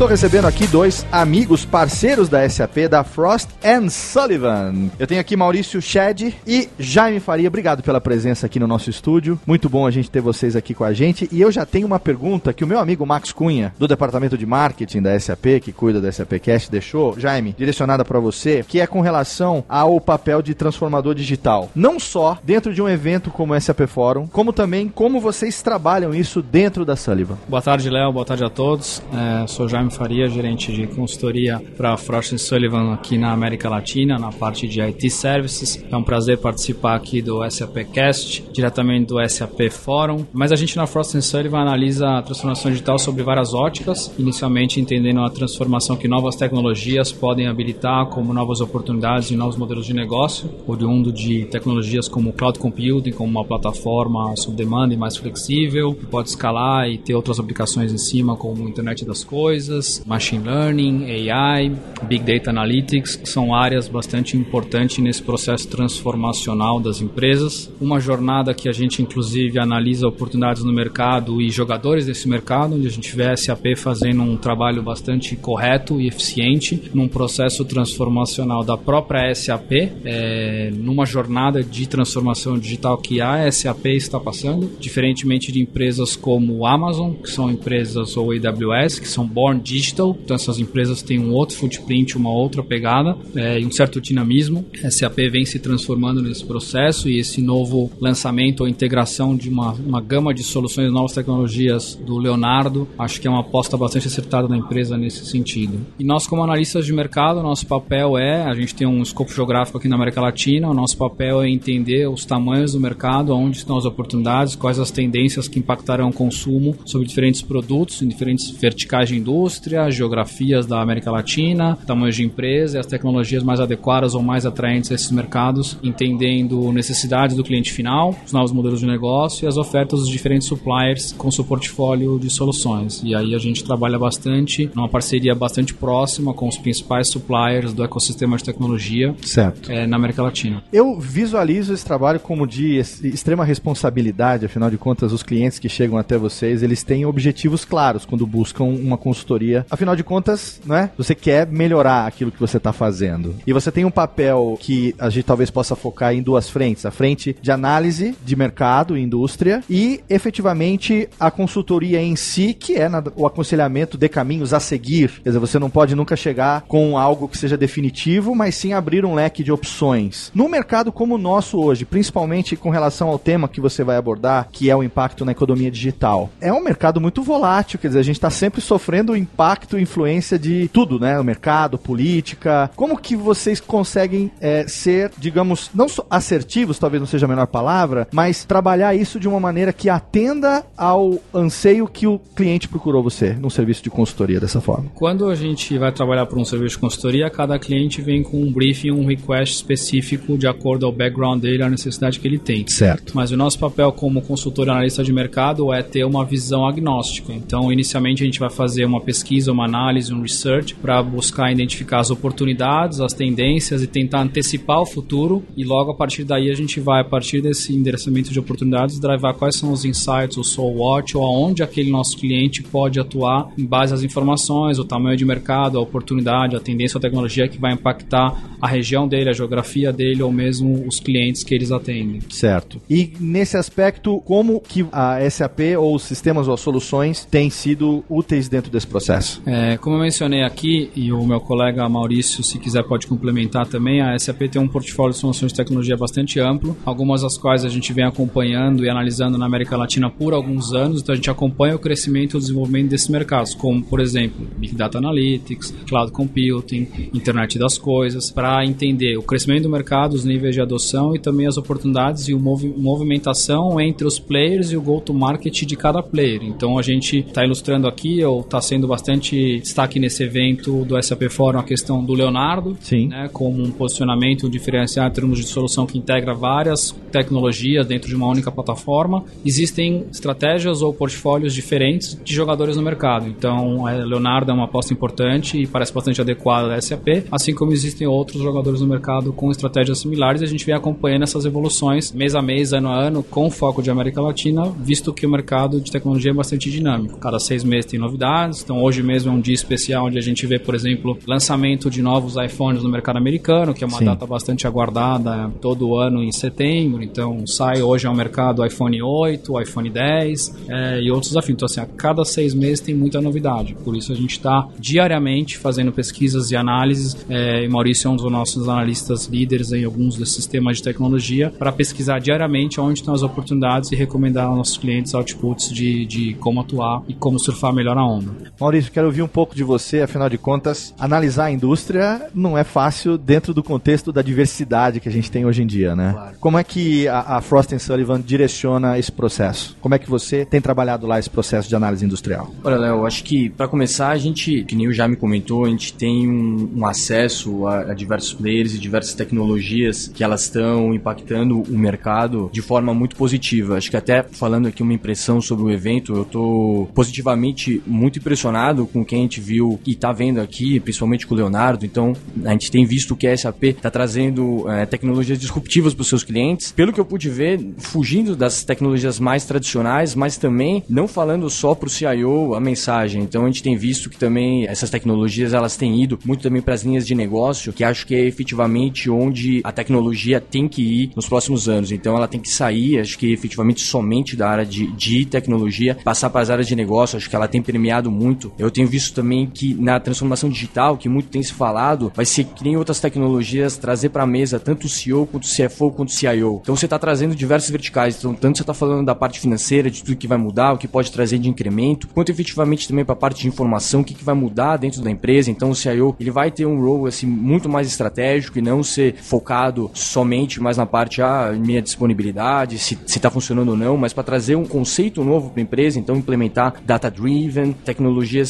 Estou recebendo aqui dois amigos parceiros da SAP, da Frost and Sullivan. Eu tenho aqui Maurício Shed e Jaime Faria. Obrigado pela presença aqui no nosso estúdio. Muito bom a gente ter vocês aqui com a gente. E eu já tenho uma pergunta que o meu amigo Max Cunha, do departamento de marketing da SAP, que cuida da SAP Cast, deixou, Jaime, direcionada para você, que é com relação ao papel de transformador digital. Não só dentro de um evento como o SAP Forum, como também como vocês trabalham isso dentro da Sullivan. Boa tarde, Léo. Boa tarde a todos. É, sou Jaime Guilherme Faria, gerente de consultoria para a Frost Sullivan aqui na América Latina, na parte de IT Services. É um prazer participar aqui do SAP Cast, diretamente do SAP Forum. Mas a gente na Frost Sullivan analisa a transformação digital sobre várias óticas, inicialmente entendendo a transformação que novas tecnologias podem habilitar como novas oportunidades e novos modelos de negócio, oriundo de tecnologias como cloud computing, como uma plataforma sob demanda e mais flexível, que pode escalar e ter outras aplicações em cima, como internet das coisas, machine learning, AI, big data analytics, que são áreas bastante importantes nesse processo transformacional das empresas. Uma jornada que a gente inclusive analisa oportunidades no mercado e jogadores desse mercado, onde a gente vê a SAP fazendo um trabalho bastante correto e eficiente num processo transformacional da própria SAP, é, numa jornada de transformação digital que a SAP está passando, diferentemente de empresas como Amazon, que são empresas ou AWS, que são born digital, então essas empresas têm um outro footprint, uma outra pegada é, e um certo dinamismo. A SAP vem se transformando nesse processo e esse novo lançamento ou integração de uma, uma gama de soluções, novas tecnologias do Leonardo, acho que é uma aposta bastante acertada da empresa nesse sentido. E nós, como analistas de mercado, nosso papel é, a gente tem um escopo geográfico aqui na América Latina, o nosso papel é entender os tamanhos do mercado, onde estão as oportunidades, quais as tendências que impactarão o consumo sobre diferentes produtos, em diferentes verticais de indústria, geografias da América Latina, tamanhos de empresa e as tecnologias mais adequadas ou mais atraentes a esses mercados, entendendo necessidades do cliente final, os novos modelos de negócio e as ofertas dos diferentes suppliers com seu portfólio de soluções. E aí a gente trabalha bastante numa parceria bastante próxima com os principais suppliers do ecossistema de tecnologia certo. É, na América Latina. Eu visualizo esse trabalho como de extrema responsabilidade, afinal de contas, os clientes que chegam até vocês, eles têm objetivos claros quando buscam uma consultoria. Afinal de contas, né? Você quer melhorar aquilo que você está fazendo. E você tem um papel que a gente talvez possa focar em duas frentes: a frente de análise de mercado e indústria e efetivamente a consultoria em si, que é o aconselhamento de caminhos a seguir. Quer dizer, você não pode nunca chegar com algo que seja definitivo, mas sim abrir um leque de opções. No mercado como o nosso hoje, principalmente com relação ao tema que você vai abordar, que é o impacto na economia digital, é um mercado muito volátil, quer dizer, a gente está sempre sofrendo impacto e influência de tudo, né? O mercado, política. Como que vocês conseguem é, ser, digamos, não assertivos, talvez não seja a menor palavra, mas trabalhar isso de uma maneira que atenda ao anseio que o cliente procurou você num serviço de consultoria dessa forma? Quando a gente vai trabalhar para um serviço de consultoria, cada cliente vem com um briefing, um request específico de acordo ao background dele, a necessidade que ele tem. Certo. Mas o nosso papel como consultor e analista de mercado é ter uma visão agnóstica. Então, inicialmente a gente vai fazer uma pesquisa, uma análise, um research para buscar identificar as oportunidades, as tendências e tentar antecipar o futuro. E logo a partir daí a gente vai, a partir desse endereçamento de oportunidades, drivar quais são os insights, o soul watch ou aonde aquele nosso cliente pode atuar em base às informações, o tamanho de mercado, a oportunidade, a tendência, a tecnologia que vai impactar a região dele, a geografia dele ou mesmo os clientes que eles atendem. Certo. E nesse aspecto, como que a SAP ou os sistemas ou as soluções têm sido úteis dentro desse processo? É, como eu mencionei aqui, e o meu colega Maurício, se quiser, pode complementar também, a SAP tem um portfólio de soluções de tecnologia bastante amplo, algumas das quais a gente vem acompanhando e analisando na América Latina por alguns anos, então a gente acompanha o crescimento e o desenvolvimento desses mercados, como, por exemplo, Big Data Analytics, Cloud Computing, Internet das Coisas, para entender o crescimento do mercado, os níveis de adoção e também as oportunidades e o movi movimentação entre os players e o go-to-market de cada player. Então a gente está ilustrando aqui, ou está sendo bastante destaque nesse evento do SAP Forum, a questão do Leonardo, Sim. Né, como um posicionamento diferencial em termos de solução que integra várias tecnologias dentro de uma única plataforma. Existem estratégias ou portfólios diferentes de jogadores no mercado. Então, a Leonardo é uma aposta importante e parece bastante adequada da SAP, assim como existem outros jogadores no mercado com estratégias similares. E a gente vem acompanhando essas evoluções mês a mês, ano a ano, com foco de América Latina, visto que o mercado de tecnologia é bastante dinâmico. Cada seis meses tem novidades. Então, hoje mesmo é um dia especial onde a gente vê, por exemplo, lançamento de novos iPhones no mercado americano, que é uma Sim. data bastante aguardada todo ano em setembro. Então, sai hoje ao mercado o iPhone 8, o iPhone 10 é, e outros desafios. Então, assim, a cada seis meses tem muita novidade. Por isso, a gente está diariamente fazendo pesquisas e análises. É, e Maurício é um dos nossos analistas líderes em alguns desses sistemas de tecnologia para pesquisar diariamente onde estão as oportunidades e recomendar aos nossos clientes outputs de, de como atuar e como surfar melhor a onda. Maurício, Maurício, quero ouvir um pouco de você, afinal de contas, analisar a indústria não é fácil dentro do contexto da diversidade que a gente tem hoje em dia, né? Claro. Como é que a, a Frost Sullivan direciona esse processo? Como é que você tem trabalhado lá esse processo de análise industrial? Olha, Léo, acho que para começar, a gente, que nem o Jaime comentou, a gente tem um, um acesso a, a diversos players e diversas tecnologias que elas estão impactando o mercado de forma muito positiva. Acho que até falando aqui uma impressão sobre o evento, eu estou positivamente muito impressionado com o que a gente viu e está vendo aqui, principalmente com o Leonardo. Então, a gente tem visto que a SAP está trazendo é, tecnologias disruptivas para os seus clientes. Pelo que eu pude ver, fugindo das tecnologias mais tradicionais, mas também não falando só para o CIO a mensagem. Então, a gente tem visto que também essas tecnologias elas têm ido muito também para as linhas de negócio, que acho que é efetivamente onde a tecnologia tem que ir nos próximos anos. Então, ela tem que sair, acho que efetivamente somente da área de, de tecnologia, passar para as áreas de negócio. Acho que ela tem premiado muito. Eu tenho visto também que na transformação digital, que muito tem se falado, vai ser que nem outras tecnologias trazer para a mesa tanto o CEO quanto o CFO quanto o CIO. Então você está trazendo diversos verticais. Então, tanto você está falando da parte financeira, de tudo que vai mudar, o que pode trazer de incremento, quanto efetivamente também para a parte de informação, o que, que vai mudar dentro da empresa. Então o CIO ele vai ter um role assim, muito mais estratégico e não ser focado somente mais na parte ah, minha disponibilidade, se está funcionando ou não, mas para trazer um conceito novo para a empresa, então implementar data-driven,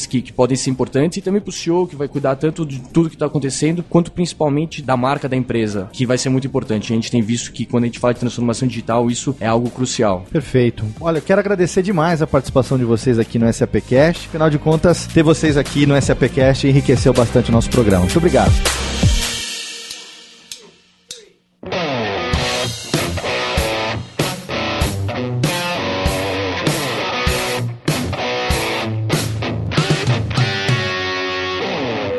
que, que podem ser importantes e também para o CEO que vai cuidar tanto de tudo que está acontecendo, quanto principalmente da marca da empresa, que vai ser muito importante. A gente tem visto que quando a gente fala de transformação digital, isso é algo crucial. Perfeito. Olha, quero agradecer demais a participação de vocês aqui no SAPcast. Afinal de contas, ter vocês aqui no SAPcast enriqueceu bastante o nosso programa. Muito obrigado.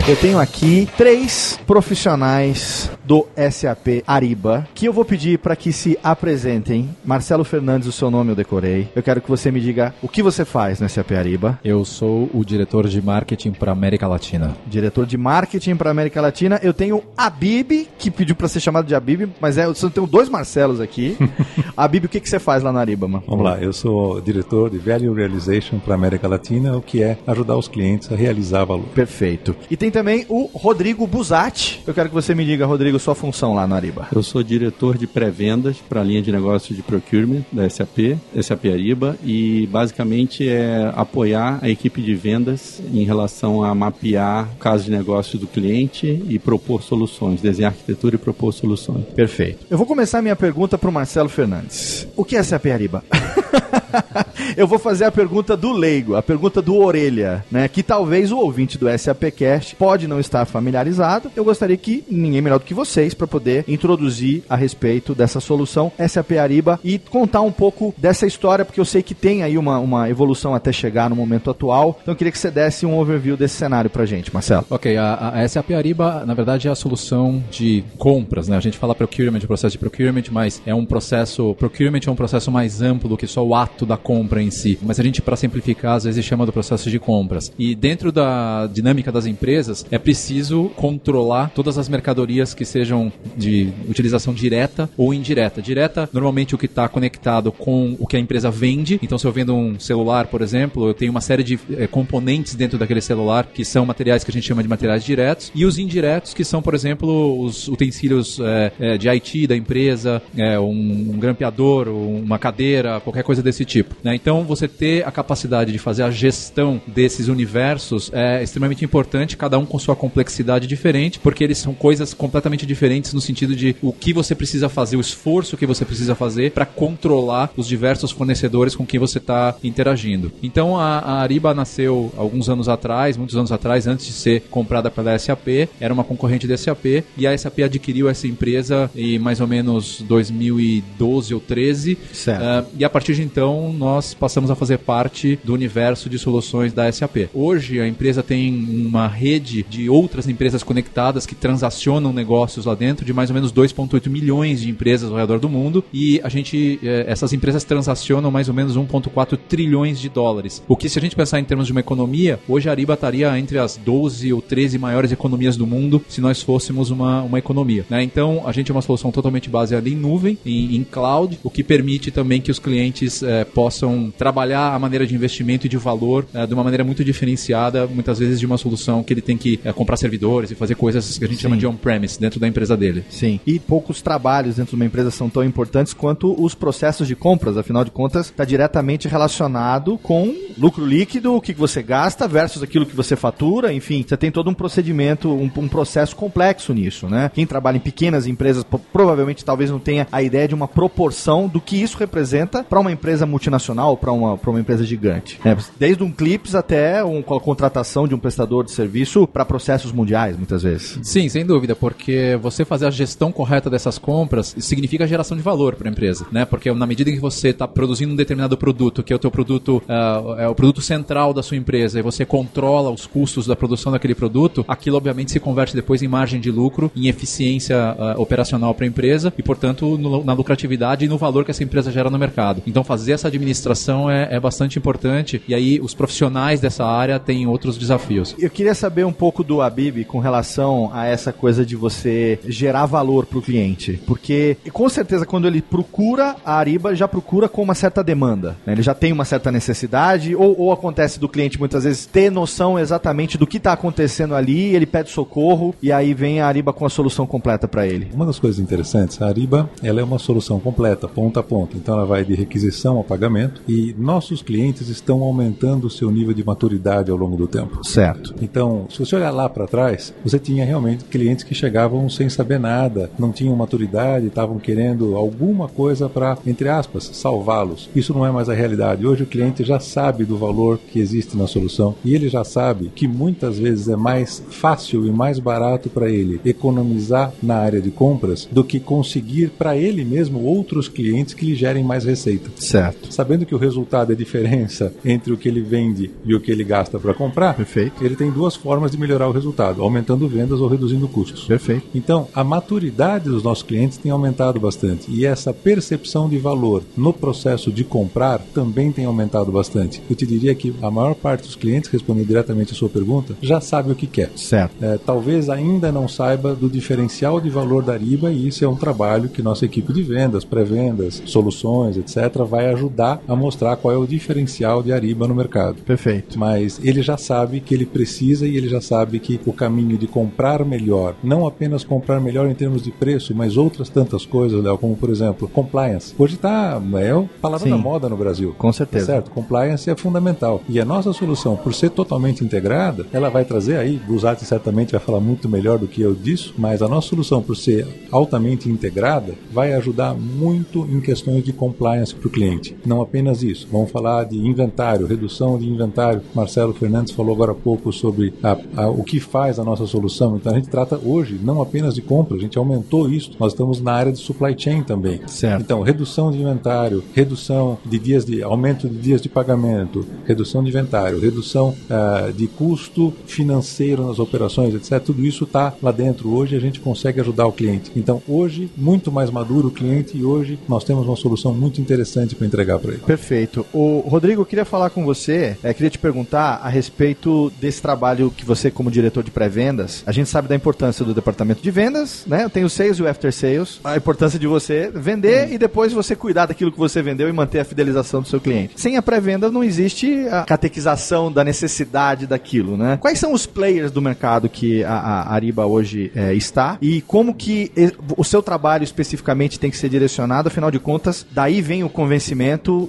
Eu tenho aqui três profissionais do SAP Ariba, que eu vou pedir para que se apresentem. Marcelo Fernandes, o seu nome eu decorei. Eu quero que você me diga o que você faz no SAP Ariba. Eu sou o diretor de marketing para América Latina. Diretor de marketing para América Latina. Eu tenho a Bibi, que pediu para ser chamado de Abib, mas é, eu tenho dois Marcelos aqui. Abib, o que, que você faz lá na Ariba, mano? Vamos lá, eu sou diretor de Value Realization para América Latina, o que é ajudar os clientes a realizar valor. Perfeito. E tem também o Rodrigo Buzatti. Eu quero que você me diga, Rodrigo, sua função lá no Ariba? Eu sou diretor de pré-vendas para a linha de negócios de procurement da SAP, SAP Ariba, e basicamente é apoiar a equipe de vendas em relação a mapear o caso de negócio do cliente e propor soluções, desenhar arquitetura e propor soluções. Perfeito. Eu vou começar minha pergunta para o Marcelo Fernandes. O que é SAP Ariba? eu vou fazer a pergunta do leigo, a pergunta do orelha, né? Que talvez o ouvinte do SAPcast pode não estar familiarizado. Eu gostaria que ninguém melhor do que vocês para poder introduzir a respeito dessa solução SAP Ariba e contar um pouco dessa história, porque eu sei que tem aí uma, uma evolução até chegar no momento atual. Então eu queria que você desse um overview desse cenário pra gente, Marcelo. Ok, a, a SAP Ariba, na verdade, é a solução de compras, né? A gente fala procurement, processo de procurement, mas é um processo, procurement é um processo mais amplo do que só o ato da compra em si. Mas a gente, para simplificar, às vezes chama do processo de compras. E dentro da dinâmica das empresas, é preciso controlar todas as mercadorias que sejam de utilização direta ou indireta. Direta, normalmente o que está conectado com o que a empresa vende. Então, se eu vendo um celular, por exemplo, eu tenho uma série de é, componentes dentro daquele celular que são materiais que a gente chama de materiais diretos. E os indiretos, que são, por exemplo, os utensílios é, é, de IT da empresa, um, um grampeador, uma cadeira, qualquer coisa desse tipo. Né? Então, você ter a capacidade de fazer a gestão desses universos é extremamente importante, cada um com sua complexidade diferente, porque eles são coisas completamente diferentes no sentido de o que você precisa fazer, o esforço que você precisa fazer para controlar os diversos fornecedores com quem você está interagindo. Então, a, a Ariba nasceu alguns anos atrás, muitos anos atrás, antes de ser comprada pela SAP, era uma concorrente da SAP, e a SAP adquiriu essa empresa em mais ou menos 2012 ou 13. Certo. Uh, e a partir de então, nós passamos a fazer parte do universo de soluções da SAP. Hoje a empresa tem uma rede de outras empresas conectadas que transacionam negócios lá dentro de mais ou menos 2,8 milhões de empresas ao redor do mundo e a gente eh, essas empresas transacionam mais ou menos 1,4 trilhões de dólares. O que se a gente pensar em termos de uma economia, hoje a Ariba estaria entre as 12 ou 13 maiores economias do mundo se nós fôssemos uma, uma economia. Né? Então a gente é uma solução totalmente baseada em nuvem, em, em cloud, o que permite também que os clientes eh, possam trabalhar a maneira de investimento e de valor é, de uma maneira muito diferenciada, muitas vezes de uma solução que ele tem que é, comprar servidores e fazer coisas que a gente Sim. chama de on-premise dentro da empresa dele. Sim. E poucos trabalhos dentro de uma empresa são tão importantes quanto os processos de compras, afinal de contas, está diretamente relacionado com lucro líquido, o que você gasta versus aquilo que você fatura, enfim, você tem todo um procedimento, um, um processo complexo nisso, né? Quem trabalha em pequenas empresas provavelmente talvez não tenha a ideia de uma proporção do que isso representa para uma empresa multinacional, para uma, uma empresa gigante. Né? Desde um clips até um, a contratação de um prestador de serviço para processos mundiais, muitas vezes. Sim, sem dúvida, porque você fazer a gestão correta dessas compras significa geração de valor para a empresa, né? Porque na medida em que você está produzindo um determinado produto, que é o teu produto, uh, é o produto central da sua empresa, e você controla os custos da produção daquele produto, aquilo obviamente se converte depois em margem de lucro, em eficiência uh, operacional para a empresa e, portanto, no, na lucratividade e no valor que essa empresa gera no mercado. Então, fazer essa administração é, é bastante importante e aí os profissionais dessa área têm outros desafios. Eu queria saber um pouco do Abib com relação a essa coisa de você gerar valor para o cliente, porque com certeza quando ele procura a Ariba, já procura com uma certa demanda, né? ele já tem uma certa necessidade ou, ou acontece do cliente muitas vezes ter noção exatamente do que está acontecendo ali, ele pede socorro e aí vem a Ariba com a solução completa para ele. Uma das coisas interessantes, a Ariba ela é uma solução completa, ponta a ponta, então ela vai de requisição ao pagamento e nossos clientes estão aumentando o seu nível de maturidade ao longo do tempo. Certo. Então, se você olhar lá para trás, você tinha realmente clientes que chegavam sem saber nada, não tinham maturidade, estavam querendo alguma coisa para, entre aspas, salvá-los. Isso não é mais a realidade. Hoje o cliente já sabe do valor que existe na solução e ele já sabe que muitas vezes é mais fácil e mais barato para ele economizar na área de compras do que conseguir para ele mesmo outros clientes que lhe gerem mais receita. Certo. Sabendo que o resultado é a diferença entre o que ele vende e o que ele gasta para comprar, Perfeito. ele tem duas formas de melhorar o resultado, aumentando vendas ou reduzindo custos. Perfeito. Então, a maturidade dos nossos clientes tem aumentado bastante e essa percepção de valor no processo de comprar também tem aumentado bastante. Eu te diria que a maior parte dos clientes, respondendo diretamente a sua pergunta, já sabe o que quer. Certo. É, talvez ainda não saiba do diferencial de valor da Ariba e isso é um trabalho que nossa equipe de vendas, pré-vendas, soluções, etc., vai ajudar a mostrar qual é o diferencial de Ariba no mercado. Perfeito. Mas ele já sabe que ele precisa e ele já sabe que o caminho de comprar melhor, não apenas comprar melhor em termos de preço, mas outras tantas coisas, Léo, como por exemplo, compliance. Hoje está, é a palavra Sim, da moda no Brasil. Com certeza. Tá certo? Compliance é fundamental. E a nossa solução, por ser totalmente integrada, ela vai trazer aí, Buzati certamente vai falar muito melhor do que eu disso, mas a nossa solução, por ser altamente integrada, vai ajudar muito em questões de compliance para o cliente. Não apenas isso. Vamos falar de inventário, redução de inventário. Marcelo Fernandes falou agora há pouco sobre a, a, o que faz a nossa solução. Então a gente trata hoje não apenas de compra, a gente aumentou isso. Nós estamos na área de supply chain também. Certo. Então, redução de inventário, redução de dias de aumento de dias de pagamento, redução de inventário, redução uh, de custo financeiro nas operações, etc. Tudo isso está lá dentro. Hoje a gente consegue ajudar o cliente. Então, hoje, muito mais maduro o cliente e hoje nós temos uma solução muito interessante para entregar para ele. Perfeito. O Rodrigo, eu queria falar com você, é, queria te perguntar a respeito desse trabalho que você, como diretor de pré-vendas, a gente sabe da importância do departamento de vendas, né? Tem o sales e o after sales, a importância de você vender hum. e depois você cuidar daquilo que você vendeu e manter a fidelização do seu cliente. Sem a pré-venda não existe a catequização da necessidade daquilo, né? Quais são os players do mercado que a, a Ariba hoje é, está e como que o seu trabalho especificamente tem que ser direcionado, afinal de contas, daí vem o convencimento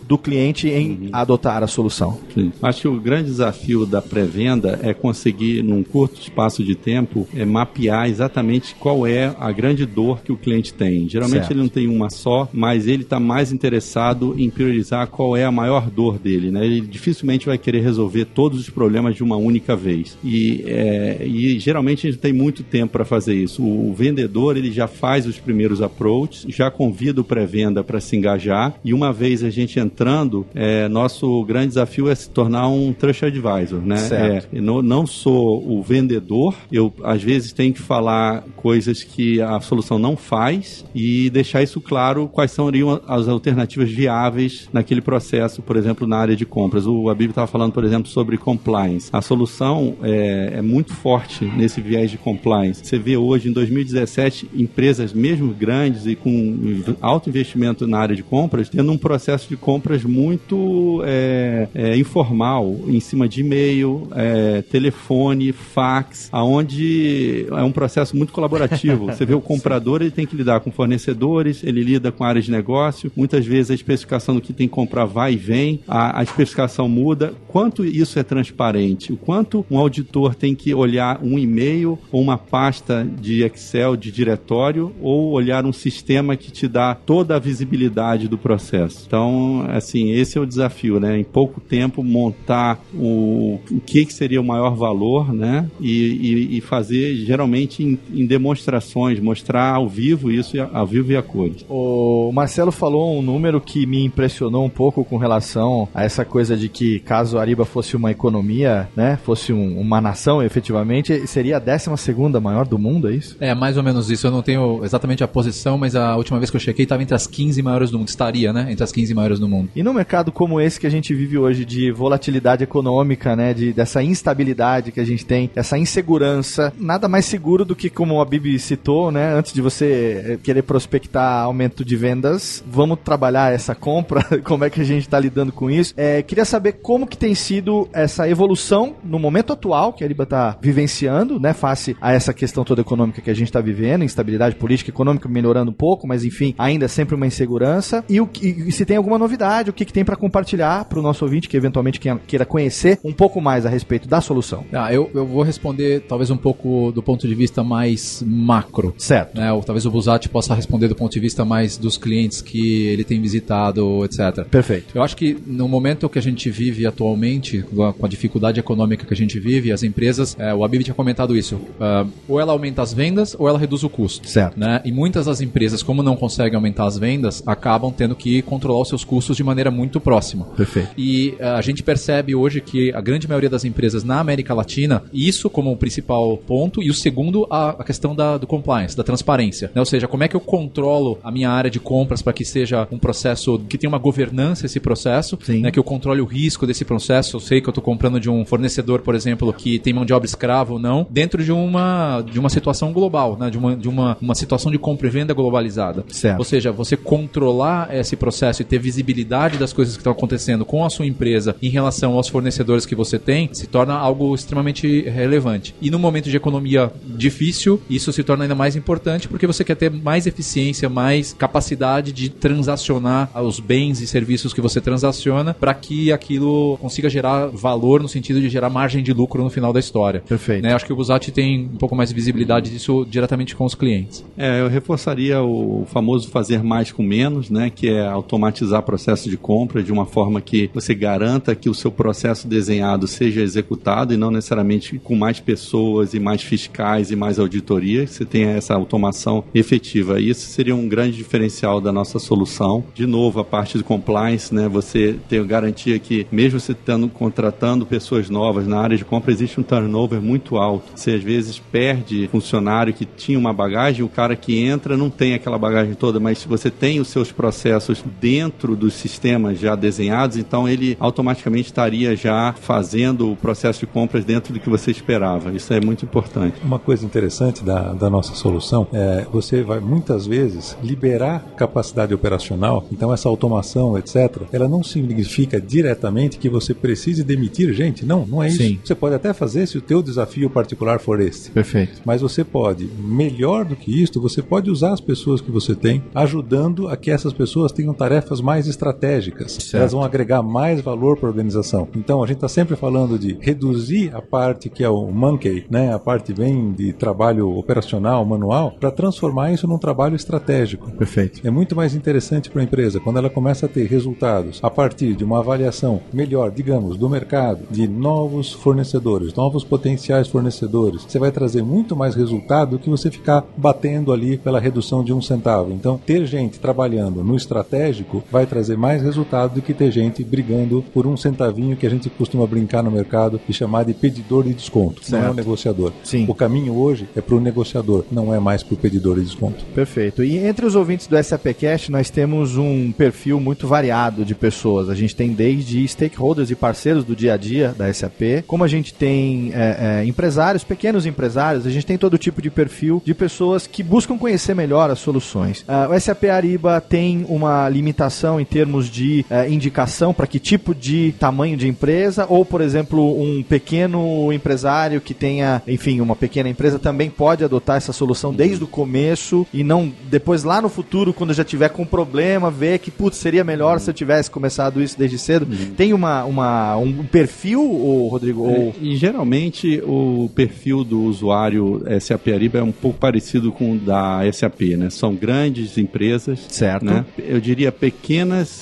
do cliente em uhum. adotar a solução. Sim. Acho que o grande desafio da pré-venda é conseguir, num curto espaço de tempo, é mapear exatamente qual é a grande dor que o cliente tem. Geralmente certo. ele não tem uma só, mas ele está mais interessado em priorizar qual é a maior dor dele. Né? Ele dificilmente vai querer resolver todos os problemas de uma única vez. E, é, e geralmente a gente tem muito tempo para fazer isso. O, o vendedor ele já faz os primeiros approaches, já convida o pré-venda para se engajar e uma vez a gente entrando, é, nosso grande desafio é se tornar um trust advisor, né? Certo. É, não, não sou o vendedor, eu às vezes tenho que falar coisas que a solução não faz e deixar isso claro quais seriam as alternativas viáveis naquele processo, por exemplo, na área de compras. O Abib estava falando, por exemplo, sobre compliance. A solução é, é muito forte nesse viés de compliance. Você vê hoje, em 2017, empresas mesmo grandes e com alto investimento na área de compras, tendo um processo de compras muito é, é, informal, em cima de e-mail, é, telefone, fax, aonde é um processo muito colaborativo. Você vê o comprador, ele tem que lidar com fornecedores, ele lida com áreas de negócio, muitas vezes a especificação do que tem que comprar vai e vem, a, a especificação muda. Quanto isso é transparente? O quanto um auditor tem que olhar um e-mail ou uma pasta de Excel de diretório ou olhar um sistema que te dá toda a visibilidade do processo. Então, assim, esse é o desafio, né? Em pouco tempo montar o, o que, que seria o maior valor, né? E, e, e fazer geralmente em, em, demonstrações, mostrar ao vivo isso, ao vivo e a cores. O Marcelo falou um número que me impressionou um pouco com relação a essa coisa de que caso a Ariba fosse uma economia, né? Fosse um, uma nação, efetivamente, seria a 12 segunda maior do mundo, é isso? É, mais ou menos isso. Eu não tenho exatamente a posição, mas a última vez que eu chequei estava entre as 15 maiores do mundo. Estaria, né? Entre as 15 maiores do mundo. E no mercado como esse que a gente vive hoje, de volatilidade econômica, né? De, dessa instabilidade que a gente tem, essa insegurança, nada mais seguro do que, como a Bibi citou, né? Antes de você eh, querer prospectar aumento de vendas, vamos trabalhar essa compra, como é que a gente está lidando com isso. É, queria saber como que tem sido essa evolução no momento atual que a Liba está vivenciando, né? Face a essa questão toda econômica que a gente está vivendo, instabilidade política econômica melhorando um pouco, mas enfim, ainda sempre uma insegurança. E, o, e se tem alguma novidade, o que, que tem para compartilhar para o nosso ouvinte que eventualmente queira conhecer um pouco mais a respeito da solução. Ah, eu, eu vou responder talvez um pouco do ponto de vista mais macro. Certo. Né? Ou talvez o Busati possa responder do ponto de vista mais dos clientes que ele tem visitado, etc. Perfeito. Eu acho que no momento que a gente vive atualmente, com a dificuldade econômica que a gente vive, as empresas, é, o Abib tinha comentado isso, uh, ou ela aumenta as vendas ou ela reduz o custo. Certo. Né? E muitas das empresas, como não conseguem aumentar as vendas, acabam tendo que controlar os seus custos de maneira muito próxima. Perfeito. E uh, a gente percebe hoje que a grande maioria das empresas na América Latina, isso como o principal ponto, e o segundo, a, a questão da, do compliance, da transparência. Né? Ou seja, como é que eu controlo a minha área de compras para que seja um processo que tenha uma governança esse processo, né? que eu controle o risco desse processo. Eu sei que eu estou comprando de um fornecedor, por exemplo, que tem mão de obra escrava ou não, dentro de uma, de uma situação global, né? de, uma, de uma, uma situação de compra e venda globalizada. Certo. Ou seja, você controlar esse processo e ter visibilidade das coisas que estão acontecendo com a sua empresa em relação aos fornecedores que você tem, se torna algo extremamente relevante. E no momento de economia difícil, isso se torna ainda mais importante porque você quer ter mais eficiência, mais capacidade de transacionar os bens e serviços que você transaciona para que aquilo consiga gerar valor no sentido de gerar margem de lucro no final da história. Perfeito. Né? Acho que o Busati tem um pouco mais de visibilidade disso diretamente com os clientes. É, eu reforçaria o famoso fazer mais com menos, né? Que é automatizar o processo de compra de uma forma que você garanta que o seu processo desenhado seja executado e não necessariamente com mais pessoas e mais fiscais e mais auditorias. Você tenha essa automação efetiva. Isso seria um grande diferencial da nossa solução. De novo, a parte de compliance, né? Você ter garantia que mesmo você estando contratando pessoas novas na área de compra, existe um turnover muito alto. Você às vezes perde funcionário que tinha uma bagagem, o cara que entra não tem aquela bagagem toda, mas se você tem os seus processos dentro dos sistemas já desenhados, então ele automaticamente estaria já fazendo o processo de compras dentro do que você esperava. Isso é muito importante. Uma coisa interessante da, da nossa solução é você vai muitas vezes liberar capacidade operacional, então essa automação, etc., ela não significa diretamente que você precise demitir gente. Não, não é isso. Sim. Você pode até fazer se o teu desafio particular for esse. Perfeito. Mas você pode, melhor do que isto, você pode usar as pessoas que você tem, ajudando a que essas pessoas tenham tarefas mais estratégicas. Certo. Elas vão agregar mais valor para a organização. Então a gente está sempre falando de reduzir a parte que é o monkey, né, a parte bem de trabalho operacional, manual, para transformar isso num trabalho estratégico. Perfeito. É muito mais interessante para a empresa quando ela começa a ter resultados a partir de uma avaliação melhor, digamos, do mercado, de novos fornecedores, novos potenciais fornecedores. Você vai trazer muito mais resultado do que você ficar batendo ali pela redução de um centavo. Então, ter gente trabalhando no estratégico vai trazer mais resultado do que ter gente brigando por um centavinho que a gente costuma brincar no mercado e chamar de pedidor de desconto. Certo. Não é o negociador. Sim. O caminho hoje é para o negociador, não é mais para o pedidor de desconto. Perfeito. E entre os ouvintes do SAPcast, nós temos um perfil muito variado de pessoas. A gente tem desde stakeholders e parceiros do dia a dia da SAP, como a gente tem é, é, empresários, pequenos empresários, a gente tem todo tipo de perfil de pessoas que buscam conhecer melhor as soluções. Uh, o SAP Ariba tem uma limitação em termos de é, indicação para que tipo de tamanho de empresa? Ou, por exemplo, um pequeno empresário que tenha, enfim, uma pequena empresa também pode adotar essa solução desde o começo e não depois lá no futuro, quando já tiver com problema, ver que, putz, seria melhor se eu tivesse começado isso desde cedo? Uhum. Tem uma, uma, um perfil, ou, Rodrigo? É, ou... E geralmente o perfil do usuário SAP Ariba é um pouco parecido com o da SAP, né? São grandes empresas. Certo. Né? Eu diria pequenas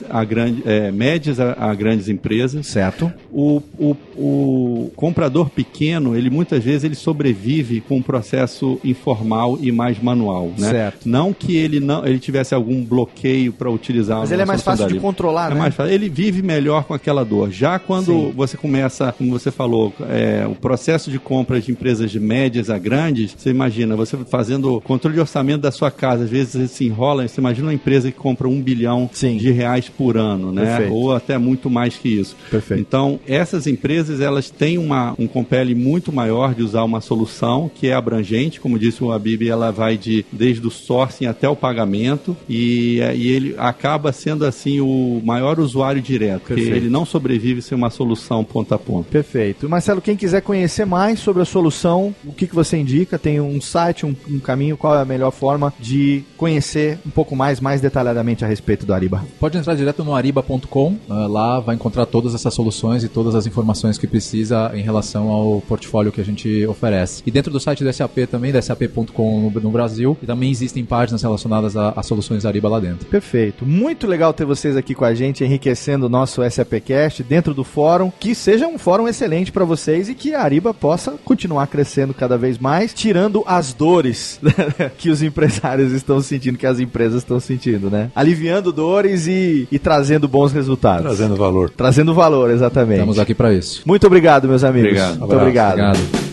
a grande, é, médias a, a, grandes empresas. Certo. O, o, o comprador pequeno, ele muitas vezes ele sobrevive com um processo informal e mais manual, né? Certo. Não que ele não ele tivesse algum bloqueio para utilizar. Mas ele é mais fácil de controlar, é né? Mais fácil. Ele vive melhor com aquela dor. Já quando Sim. você começa, como você falou, é, o processo de compra de empresas de médias a grandes, você imagina você fazendo controle de orçamento da sua casa, às vezes se enrola. Você imagina uma empresa que compra um bilhão Sim. De reais por ano, né? Perfeito. Ou até muito mais que isso. Perfeito. Então essas empresas elas têm uma, um compele muito maior de usar uma solução que é abrangente, como disse o Abib, ela vai de desde o sourcing até o pagamento e, e ele acaba sendo assim o maior usuário direto, porque ele não sobrevive sem uma solução ponta a ponta. Perfeito. Marcelo, quem quiser conhecer mais sobre a solução, o que, que você indica? Tem um site, um, um caminho, qual é a melhor forma de conhecer um pouco mais, mais detalhadamente a respeito do Ariba? Pode entrar direto no ariba.com, ah, lá vai encontrar todas essas soluções e todas as informações que precisa em relação ao portfólio que a gente oferece. E dentro do site do SAP também, da SAP.com no, Brasil, e também existem páginas relacionadas a soluções Ariba lá dentro. Perfeito. Muito legal ter vocês aqui com a gente, enriquecendo o nosso SAPcast dentro do fórum. Que seja um fórum excelente para vocês e que a Ariba possa continuar crescendo cada vez mais, tirando as dores que os empresários estão sentindo, que as empresas estão sentindo, né? Aliviando dores e, e trazendo bons resultados. Trazendo valor. Trazendo valor, exatamente. Estamos aqui para isso. Muito obrigado, meus amigos. Obrigado. Muito obrigado. obrigado.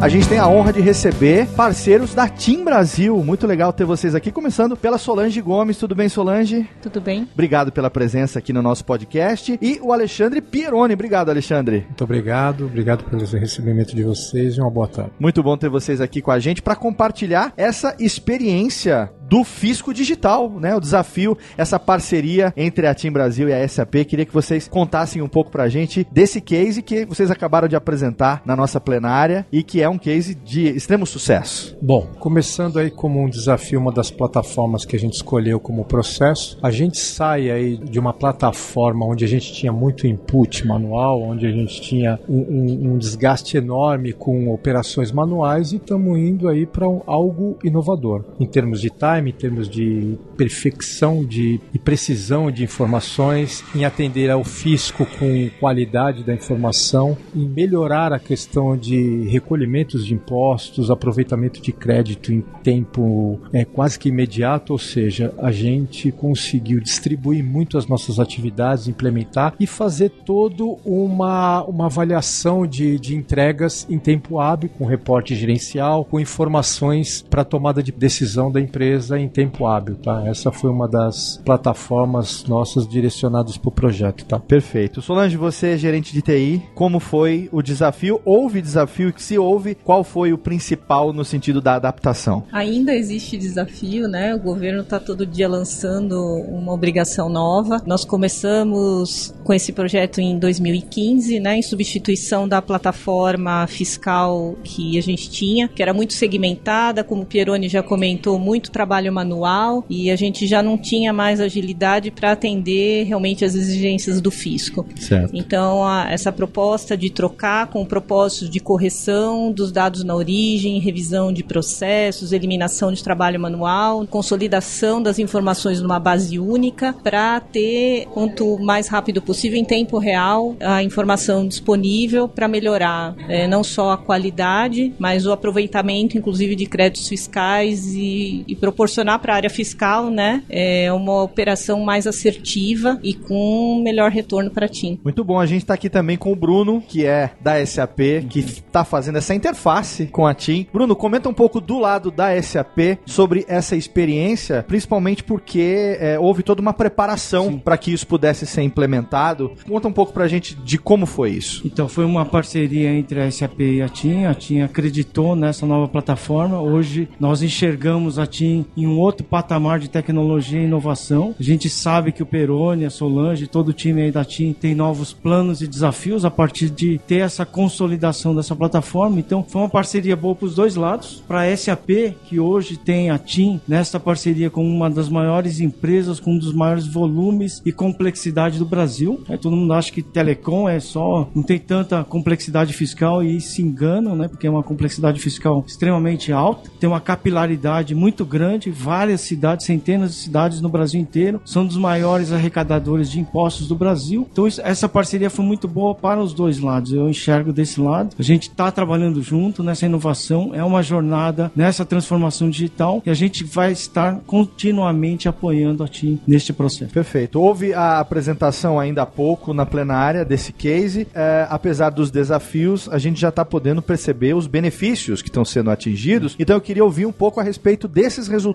A gente tem a honra de receber parceiros da Team Brasil. Muito legal ter vocês aqui, começando pela Solange Gomes. Tudo bem, Solange? Tudo bem. Obrigado pela presença aqui no nosso podcast. E o Alexandre Pieroni. Obrigado, Alexandre. Muito obrigado. Obrigado pelo recebimento de vocês e uma boa tarde. Muito bom ter vocês aqui com a gente para compartilhar essa experiência do Fisco Digital, né? O desafio, essa parceria entre a Team Brasil e a SAP. Queria que vocês contassem um pouco pra gente desse case que vocês acabaram de apresentar na nossa plenária e que é um case de extremo sucesso. Bom, começando aí como um desafio, uma das plataformas que a gente escolheu como processo, a gente sai aí de uma plataforma onde a gente tinha muito input manual, onde a gente tinha um, um, um desgaste enorme com operações manuais e estamos indo aí para um, algo inovador em termos de time time, em termos de perfeição de, e precisão de informações, em atender ao fisco com qualidade da informação, em melhorar a questão de recolhimentos de impostos, aproveitamento de crédito em tempo é, quase que imediato, ou seja, a gente conseguiu distribuir muito as nossas atividades, implementar e fazer todo uma, uma avaliação de, de entregas em tempo hábil, com reporte gerencial, com informações para tomada de decisão da empresa empresa em tempo hábil, tá? Essa foi uma das plataformas nossas direcionadas para o projeto, tá? Perfeito. Solange, você é gerente de TI, como foi o desafio? Houve desafio? Se houve, qual foi o principal no sentido da adaptação? Ainda existe desafio, né? O governo está todo dia lançando uma obrigação nova. Nós começamos com esse projeto em 2015, né? Em substituição da plataforma fiscal que a gente tinha, que era muito segmentada, como o Pieroni já comentou, muito trabalho trabalho manual e a gente já não tinha mais agilidade para atender realmente as exigências do fisco. Certo. Então, a, essa proposta de trocar com o propósito de correção dos dados na origem, revisão de processos, eliminação de trabalho manual, consolidação das informações numa base única para ter quanto mais rápido possível em tempo real a informação disponível para melhorar é, não só a qualidade, mas o aproveitamento, inclusive, de créditos fiscais e, e proporcionar proporcionar para a área fiscal, né, é uma operação mais assertiva e com melhor retorno para a TIM. Muito bom, a gente está aqui também com o Bruno, que é da SAP, que está fazendo essa interface com a TIM. Bruno, comenta um pouco do lado da SAP sobre essa experiência, principalmente porque é, houve toda uma preparação para que isso pudesse ser implementado. Conta um pouco para a gente de como foi isso. Então, foi uma parceria entre a SAP e a TIM. A TIM acreditou nessa nova plataforma. Hoje, nós enxergamos a TIM em um outro patamar de tecnologia e inovação. A gente sabe que o Peroni, a Solange, todo o time aí da TIM tem novos planos e desafios a partir de ter essa consolidação dessa plataforma. Então, foi uma parceria boa para os dois lados. Para a SAP, que hoje tem a TIM nessa parceria com uma das maiores empresas, com um dos maiores volumes e complexidade do Brasil. Aí todo mundo acha que telecom é só, não tem tanta complexidade fiscal e se enganam, né? Porque é uma complexidade fiscal extremamente alta, tem uma capilaridade muito grande, várias cidades, centenas de cidades no Brasil inteiro, são dos maiores arrecadadores de impostos do Brasil. Então essa parceria foi muito boa para os dois lados. Eu enxergo desse lado. A gente está trabalhando junto nessa inovação, é uma jornada nessa transformação digital e a gente vai estar continuamente apoiando a TIM neste processo. Perfeito. Houve a apresentação ainda há pouco na plenária desse case. É, apesar dos desafios, a gente já está podendo perceber os benefícios que estão sendo atingidos. Então eu queria ouvir um pouco a respeito desses resultados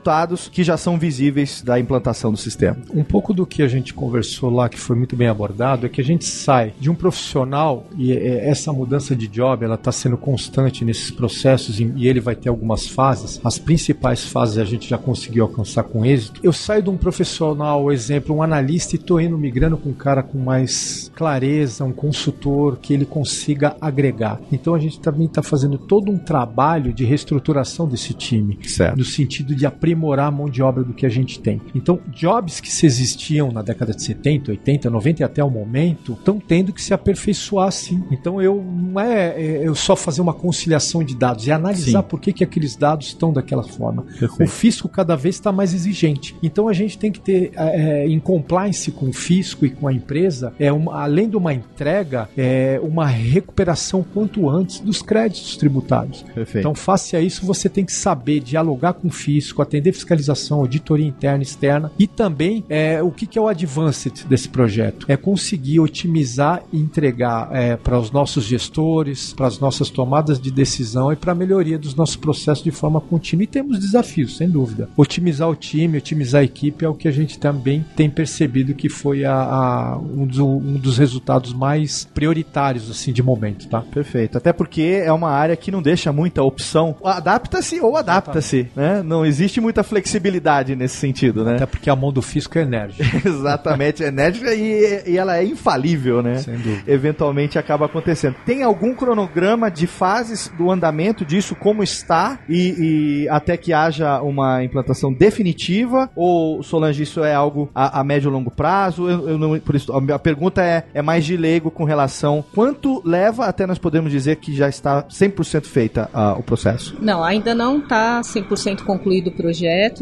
que já são visíveis da implantação do sistema. Um pouco do que a gente conversou lá, que foi muito bem abordado, é que a gente sai de um profissional e é, essa mudança de job ela está sendo constante nesses processos e ele vai ter algumas fases. As principais fases a gente já conseguiu alcançar com êxito. Eu saio de um profissional, exemplo, um analista e estou indo migrando com um cara com mais clareza, um consultor que ele consiga agregar. Então a gente também está fazendo todo um trabalho de reestruturação desse time, certo. no sentido de aprimorar a mão de obra do que a gente tem. Então, jobs que se existiam na década de 70, 80, 90 e até o momento estão tendo que se aperfeiçoar sim. Então eu não é, é eu só fazer uma conciliação de dados, é analisar sim. por que, que aqueles dados estão daquela forma. Perfeito. O fisco cada vez está mais exigente. Então a gente tem que ter é, é, em compliance com o fisco e com a empresa, é uma, além de uma entrega, é uma recuperação quanto antes dos créditos tributários. Perfeito. Então, face a isso, você tem que saber dialogar com o fisco, atender fiscalização, auditoria interna e externa e também é, o que, que é o advanced desse projeto? É conseguir otimizar e entregar é, para os nossos gestores, para as nossas tomadas de decisão e para a melhoria dos nossos processos de forma contínua. E temos desafios, sem dúvida. Otimizar o time, otimizar a equipe é o que a gente também tem percebido que foi a, a um, do, um, dos resultados mais prioritários assim de momento, tá? Perfeito. Até porque é uma área que não deixa muita opção. Adapta-se ou adapta-se, né? Não existe muita flexibilidade nesse sentido, né? Até porque a mão do fisco é enérgica. Exatamente, é enérgica e, e ela é infalível, né? Sem dúvida. Eventualmente acaba acontecendo. Tem algum cronograma de fases do andamento disso, como está, e, e até que haja uma implantação definitiva? Ou, Solange, isso é algo a, a médio e longo prazo? Eu, eu não, por isso, a pergunta é, é mais de leigo com relação quanto leva até nós podemos dizer que já está 100% feita uh, o processo? Não, ainda não está 100% concluído o projeto,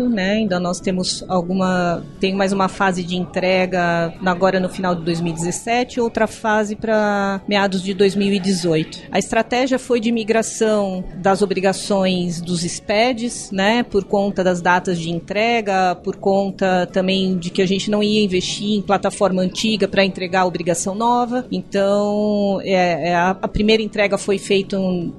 né? Ainda nós temos alguma tem mais uma fase de entrega agora no final de 2017, outra fase para meados de 2018. A estratégia foi de migração das obrigações dos SPEDs, né, por conta das datas de entrega, por conta também de que a gente não ia investir em plataforma antiga para entregar a obrigação nova. Então, é, é a, a, primeira entrega foi feita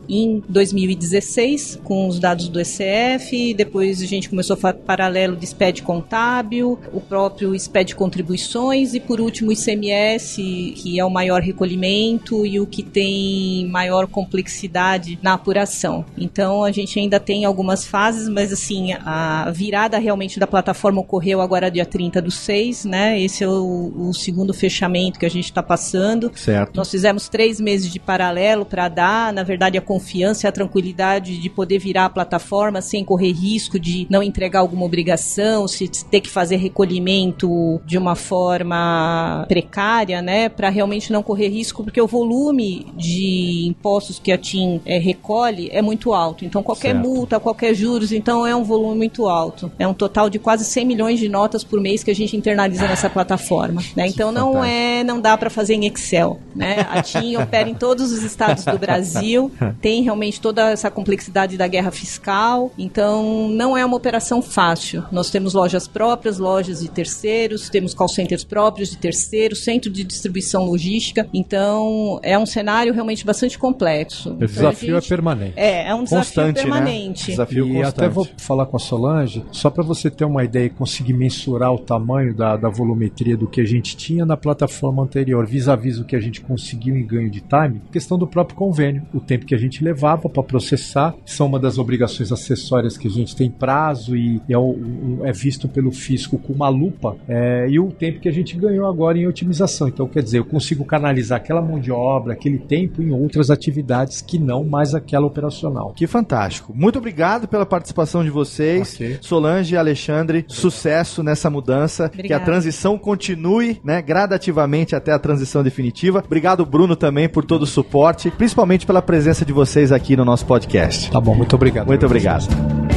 em 2016 com os dados do ECF, depois a gente começou a fazer paralelo de SPED contábil, o próprio SPED contribuições e por último o ICMS, que é o maior recolhimento e o que tem maior complexidade na apuração. Então, a gente ainda tem algumas fases, mas assim, a virada realmente da plataforma ocorreu agora dia 30 do 6, né? Esse é o, o segundo fechamento que a gente está passando. Certo. Nós fizemos três meses de paralelo para dar, na verdade, a confiança e a tranquilidade de poder virar a plataforma sem correr risco de não entregar alguma obrigação, se ter que fazer recolhimento de uma forma precária, né? Para realmente não correr risco, porque o volume de impostos que a TIM é, recolhe é muito alto. Então, qualquer certo. multa, qualquer juros, então é um volume muito alto. É um total de quase 100 milhões de notas por mês que a gente internaliza nessa plataforma. Né? Então, não é, não dá para fazer em Excel. Né? A TIM opera em todos os estados do Brasil, tem realmente toda essa complexidade da guerra fiscal. Então, não é uma operação fácil. Nós temos lojas próprias, lojas de terceiros, temos call centers próprios de terceiros, centro de distribuição logística. Então, é um cenário realmente bastante complexo. O desafio é permanente. É, é um desafio constante, né? permanente. Né? Desafio e constante. até vou falar com a Solange, só para você ter uma ideia e conseguir mensurar o tamanho da, da volumetria do que a gente tinha na plataforma anterior, vis-a-vis -vis o que a gente conseguiu em ganho de time, questão do próprio convênio, o tempo que a gente levava para processar, são uma das obrigações acessórias que a gente tem prazo e é, o, é visto pelo fisco com uma lupa, é, e o tempo que a gente ganhou agora em otimização. Então, quer dizer, eu consigo canalizar aquela mão de obra, aquele tempo em outras atividades que não mais aquela operacional. Que fantástico. Muito obrigado pela participação de vocês. Okay. Solange e Alexandre, sucesso nessa mudança. Obrigada. Que a transição continue, né, gradativamente até a transição definitiva. Obrigado, Bruno, também por todo o suporte, principalmente pela presença de vocês aqui no nosso podcast. Tá bom, muito obrigado. Muito obrigado.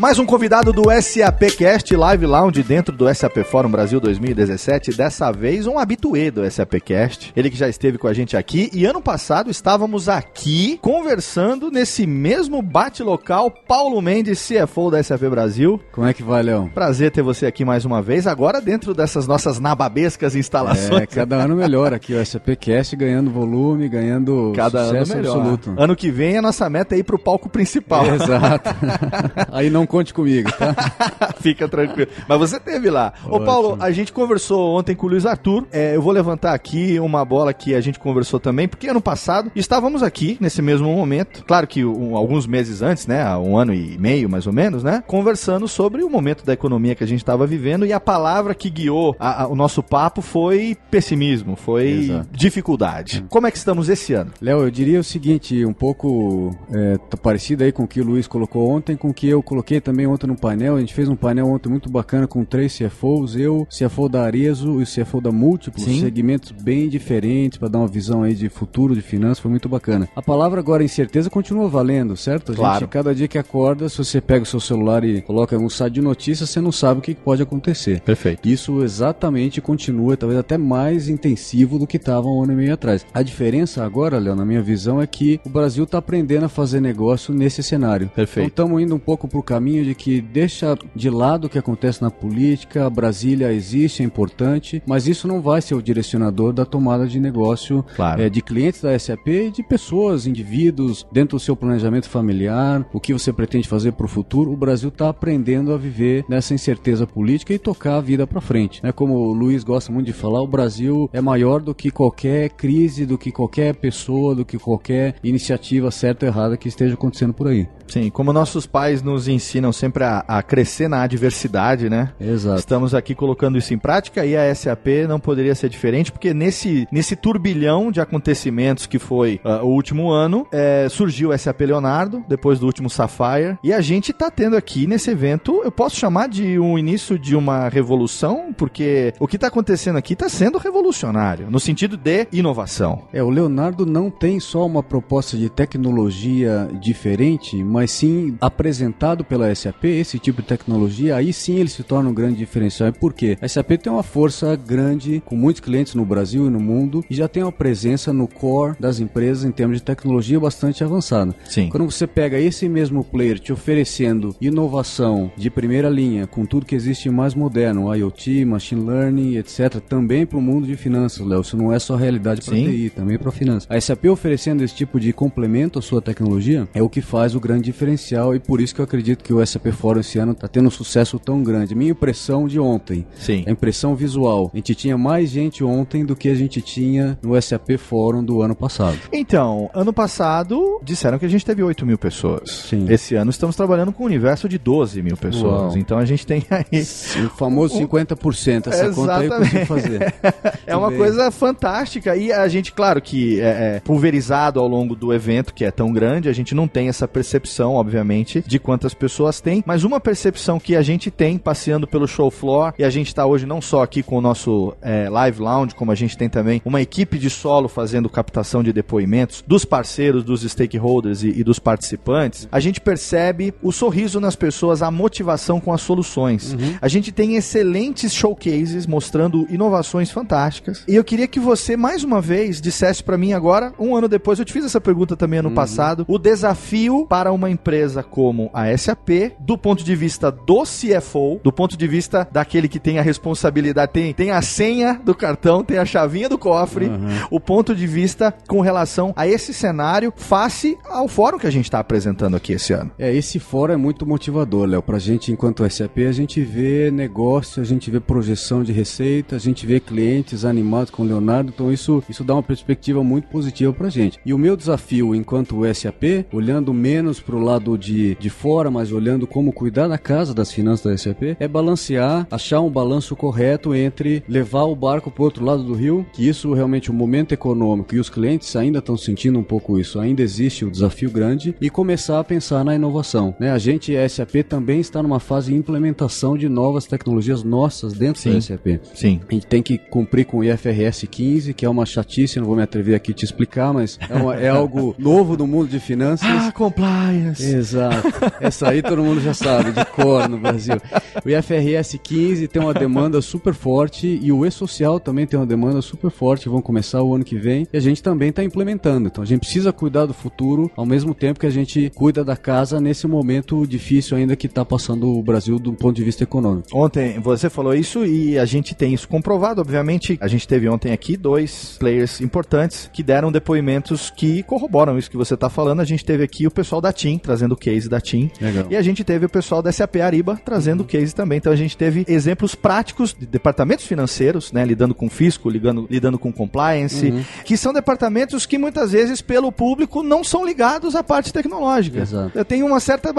Mais um convidado do SAPcast Live Lounge dentro do SAP Forum Brasil 2017. Dessa vez um habituê do SAPcast. Ele que já esteve com a gente aqui e ano passado estávamos aqui conversando nesse mesmo bate-local. Paulo Mendes, CFO da SAP Brasil. Como é que vai, Leão? Prazer ter você aqui mais uma vez. Agora dentro dessas nossas nababescas instalações. É, cada ano melhor aqui o SAPcast ganhando volume, ganhando cada ano melhor. absoluto. Ano que vem a nossa meta é ir pro palco principal. É, exato. Aí não conte comigo, tá? Fica tranquilo. Mas você teve lá. Ótimo. Ô, Paulo, a gente conversou ontem com o Luiz Arthur. É, eu vou levantar aqui uma bola que a gente conversou também, porque ano passado estávamos aqui nesse mesmo momento. Claro que um, alguns meses antes, né? Um ano e meio, mais ou menos, né? Conversando sobre o momento da economia que a gente estava vivendo e a palavra que guiou a, a, o nosso papo foi pessimismo, foi Exato. dificuldade. Hum. Como é que estamos esse ano? Léo, eu diria o seguinte, um pouco é, parecido aí com o que o Luiz colocou ontem, com o que eu coloquei também ontem no painel. A gente fez um painel ontem muito bacana com três CFOs, eu, CFO da Arezo e CFO da Múltiplos, Sim. segmentos bem diferentes para dar uma visão aí de futuro de finanças, foi muito bacana. A palavra agora incerteza continua valendo, certo? A claro. gente, cada dia que acorda, se você pega o seu celular e coloca um site de notícias, você não sabe o que pode acontecer. Perfeito. Isso exatamente continua, talvez até mais intensivo do que estava um ano e meio atrás. A diferença agora, Léo, na minha visão, é que o Brasil está aprendendo a fazer negócio nesse cenário. Perfeito. Então estamos indo um pouco para o caminho de que deixa de lado o que acontece na política, Brasília existe, é importante, mas isso não vai ser o direcionador da tomada de negócio claro. é, de clientes da SAP e de pessoas, indivíduos, dentro do seu planejamento familiar, o que você pretende fazer para o futuro. O Brasil está aprendendo a viver nessa incerteza política e tocar a vida para frente. Né? Como o Luiz gosta muito de falar, o Brasil é maior do que qualquer crise, do que qualquer pessoa, do que qualquer iniciativa certa ou errada que esteja acontecendo por aí. Sim, como nossos pais nos ensinam sempre a, a, crescer na adversidade, né? Exato. Estamos aqui colocando isso em prática e a SAP não poderia ser diferente, porque nesse, nesse turbilhão de acontecimentos que foi uh, o último ano, é, surgiu o SAP Leonardo, depois do último Sapphire, e a gente está tendo aqui nesse evento, eu posso chamar de um início de uma revolução, porque o que está acontecendo aqui está sendo revolucionário, no sentido de inovação. É, o Leonardo não tem só uma proposta de tecnologia diferente, mas mas sim apresentado pela SAP, esse tipo de tecnologia, aí sim ele se torna um grande diferencial. E por quê? A SAP tem uma força grande, com muitos clientes no Brasil e no mundo, e já tem uma presença no core das empresas em termos de tecnologia bastante avançada. Sim. Quando você pega esse mesmo player te oferecendo inovação de primeira linha, com tudo que existe mais moderno, IoT, machine learning, etc., também para o mundo de finanças, Léo. Isso não é só realidade para TI, também para finanças. A SAP oferecendo esse tipo de complemento à sua tecnologia é o que faz o grande diferencial e por isso que eu acredito que o SAP Forum esse ano está tendo um sucesso tão grande. Minha impressão de ontem, Sim. a impressão visual, a gente tinha mais gente ontem do que a gente tinha no SAP Forum do ano passado. Então, ano passado disseram que a gente teve 8 mil pessoas. Sim. Esse ano estamos trabalhando com um universo de 12 mil pessoas. Uau. Então a gente tem aí. O famoso 50%. Essa Exatamente. conta aí eu consigo fazer. é uma coisa fantástica. E a gente, claro que é, é pulverizado ao longo do evento, que é tão grande, a gente não tem essa percepção obviamente, de quantas pessoas tem, mas uma percepção que a gente tem passeando pelo show floor, e a gente está hoje não só aqui com o nosso é, live lounge, como a gente tem também uma equipe de solo fazendo captação de depoimentos dos parceiros, dos stakeholders e, e dos participantes, a gente percebe o sorriso nas pessoas, a motivação com as soluções. Uhum. A gente tem excelentes showcases mostrando inovações fantásticas. E eu queria que você, mais uma vez, dissesse para mim agora, um ano depois, eu te fiz essa pergunta também ano uhum. passado, o desafio para uma empresa como a SAP, do ponto de vista do CFO, do ponto de vista daquele que tem a responsabilidade, tem, tem a senha do cartão, tem a chavinha do cofre, uhum. o ponto de vista com relação a esse cenário face ao fórum que a gente está apresentando aqui esse ano. É, esse fórum é muito motivador, Léo. Pra gente, enquanto SAP, a gente vê negócio, a gente vê projeção de receita, a gente vê clientes animados com o Leonardo, então isso, isso dá uma perspectiva muito positiva pra gente. E o meu desafio enquanto SAP, olhando menos pro lado de, de fora, mas olhando como cuidar da casa das finanças da SAP, é balancear, achar um balanço correto entre levar o barco pro outro lado do rio, que isso realmente o momento econômico e os clientes ainda estão sentindo um pouco isso, ainda existe o desafio grande, e começar a pensar na inovação. Né? A gente, SAP, também está numa fase de implementação de novas tecnologias nossas dentro Sim. da SAP. Sim. A gente tem que cumprir com o IFRS 15, que é uma chatice, não vou me atrever aqui a te explicar, mas é, uma, é algo novo no mundo de finanças. Ah, compliance! Exato. Essa aí todo mundo já sabe, de cor no Brasil. O IFRS 15 tem uma demanda super forte e o E-Social também tem uma demanda super forte, vão começar o ano que vem, e a gente também está implementando. Então a gente precisa cuidar do futuro ao mesmo tempo que a gente cuida da casa nesse momento difícil ainda que está passando o Brasil do ponto de vista econômico. Ontem você falou isso e a gente tem isso comprovado. Obviamente, a gente teve ontem aqui dois players importantes que deram depoimentos que corroboram isso que você está falando. A gente teve aqui o pessoal da TIM trazendo o case da TIM Legal. e a gente teve o pessoal da SAP Ariba trazendo o case também. Então a gente teve exemplos práticos de departamentos financeiros, né, lidando com fisco, lidando, lidando com compliance, uhum. que são departamentos que muitas vezes pelo público não são ligados à parte tecnológica. Exato. Eu tenho uma certa.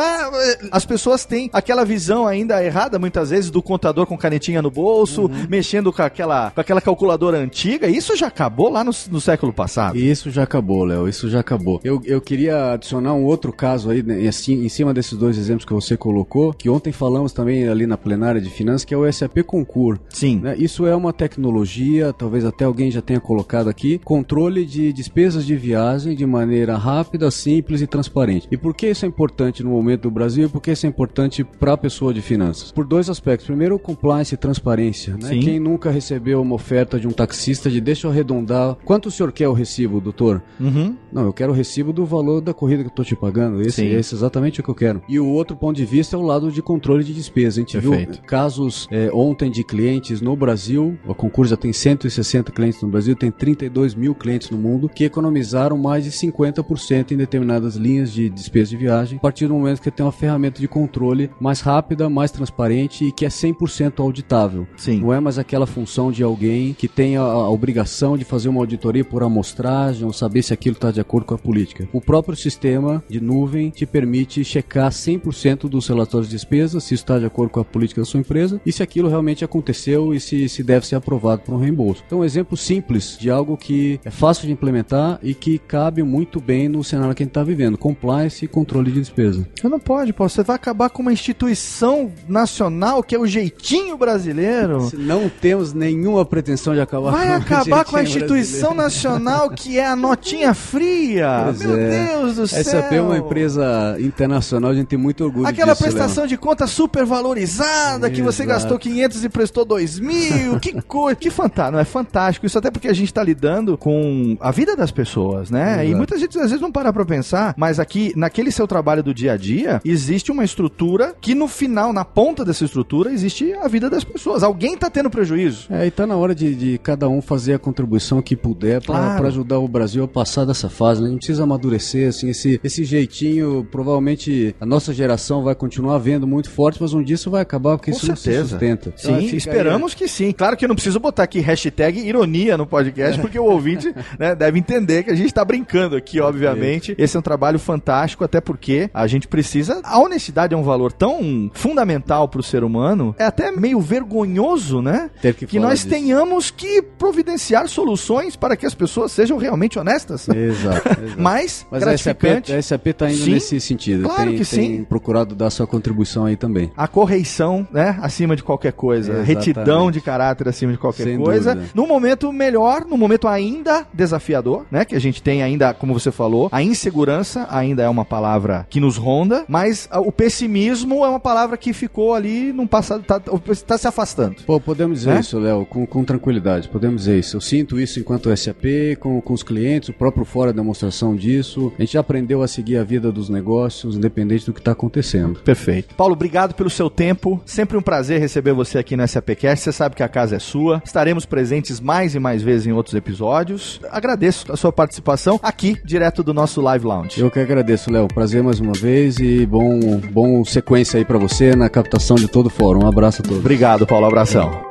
As pessoas têm aquela visão ainda errada, muitas vezes, do contador com canetinha no bolso, uhum. mexendo com aquela, com aquela calculadora antiga. Isso já acabou lá no, no século passado. Isso já acabou, Léo. Isso já acabou. Eu, eu queria adicionar um outro caso aí, né, assim, em cima desses dois exemplos que você colocou, que ontem falamos também ali na plenária de finanças, que é o SAP Concur. Sim. Né? Isso é uma tecnologia, talvez até alguém já tenha colocado aqui, controle de despesas de viagem de maneira rápida, simples e transparente. E por que isso é importante no momento do Brasil e por que isso é importante para a pessoa de finanças? Por dois aspectos. Primeiro, compliance e transparência. Né? Quem nunca recebeu uma oferta de um taxista de deixa eu arredondar, quanto o senhor quer o recibo, doutor? Uhum. Não, eu quero o recibo do valor da corrida que eu estou te pagando. Esse, esse, é exatamente o que eu quero. E o outro ponto de vista é o lado de controle de despesa. A gente Perfeito. viu casos é, ontem de clientes no Brasil, o concurso já tem 160 clientes no Brasil, tem 32 mil clientes no mundo, que economizaram mais de 50% em determinadas linhas de despesa de viagem, a partir do momento que tem uma ferramenta de controle mais rápida, mais transparente e que é 100% auditável. Sim. Não é mais aquela função de alguém que tem a, a obrigação de fazer uma auditoria por amostragem ou saber se aquilo está de acordo com a política. O próprio sistema de nuvem te permite checar 100% dos relatórios de despesa, se está de acordo com a política da sua empresa e se aquilo realmente aconteceu e se, se deve ser aprovado para um reembolso. Então, um exemplo simples de algo que é fácil de implementar e que cabe muito bem no cenário que a gente está vivendo: compliance e controle de despesa. Você não pode, Paulo. Você vai acabar com uma instituição nacional que é o jeitinho brasileiro. Não temos nenhuma pretensão de acabar vai com acabar com a instituição brasileiro. nacional que é a notinha fria. Pois Meu é. Deus do céu. SAP é uma empresa internacional, a gente tem muito orgulho Aquela disso, prestação de conta super valorizada, que você gastou 500 e prestou 2 mil. que coisa, que fantástico. É fantástico. Isso até porque a gente está lidando com a vida das pessoas, né? Exato. E muita gente às vezes não para pra pensar, mas aqui, naquele seu trabalho do dia a dia, existe uma estrutura que no final, na ponta dessa estrutura, existe a vida das pessoas. Alguém tá tendo prejuízo. É, e tá na hora de, de cada um fazer a contribuição que puder para claro. ajudar o Brasil a passar dessa fase, né? Não precisa amadurecer, assim, esse, esse jeitinho, provavelmente a nossa geração vai continuar vendo muito forte, mas um dia isso vai acabar porque Com isso certeza. não se sustenta. Sim, então, esperamos aí... que sim. Claro que eu não preciso botar aqui hashtag ironia no podcast, porque o ouvinte né, deve entender que a gente tá brincando aqui, obviamente. Esse é um trabalho fantástico, até porque a gente precisa. A honestidade é um valor tão fundamental para o ser humano, é até meio vergonhoso, né? Ter que, que nós disso. tenhamos que providenciar soluções para que as pessoas sejam realmente honestas. Exato. exato. Mas, Mas gratificante. a SAP, está indo sim. nesse sentido. Claro tem, que tem sim. procurado dar sua contribuição aí também. A correição, né, acima de qualquer coisa. Exatamente. Retidão de caráter acima de qualquer Sem coisa. Dúvida. No momento melhor, no momento ainda desafiador, né, que a gente tem ainda, como você falou, a insegurança ainda é uma palavra que nos ronda, mas o pessimismo é uma palavra que ficou ali num passado, tá, tá se afastando. Pô, podemos dizer né? isso, Léo, com, com tranquilidade, podemos dizer isso. Eu sinto isso enquanto SAP, com, com os clientes, o próprio fora demonstração disso. A gente já aprendeu a seguir a vida dos negócios, independente do que está acontecendo. Perfeito. Paulo, obrigado pelo seu tempo. Sempre um prazer receber você aqui no SAPcast. Você sabe que a casa é sua. Estaremos presentes mais e mais vezes em outros episódios. Agradeço a sua participação aqui, direto do nosso Live Lounge. Eu que agradeço, Léo. Prazer mais uma vez e bom, bom sequência aí para você na captação de todo o fórum. Um abraço a todos. Obrigado, Paulo. Abração.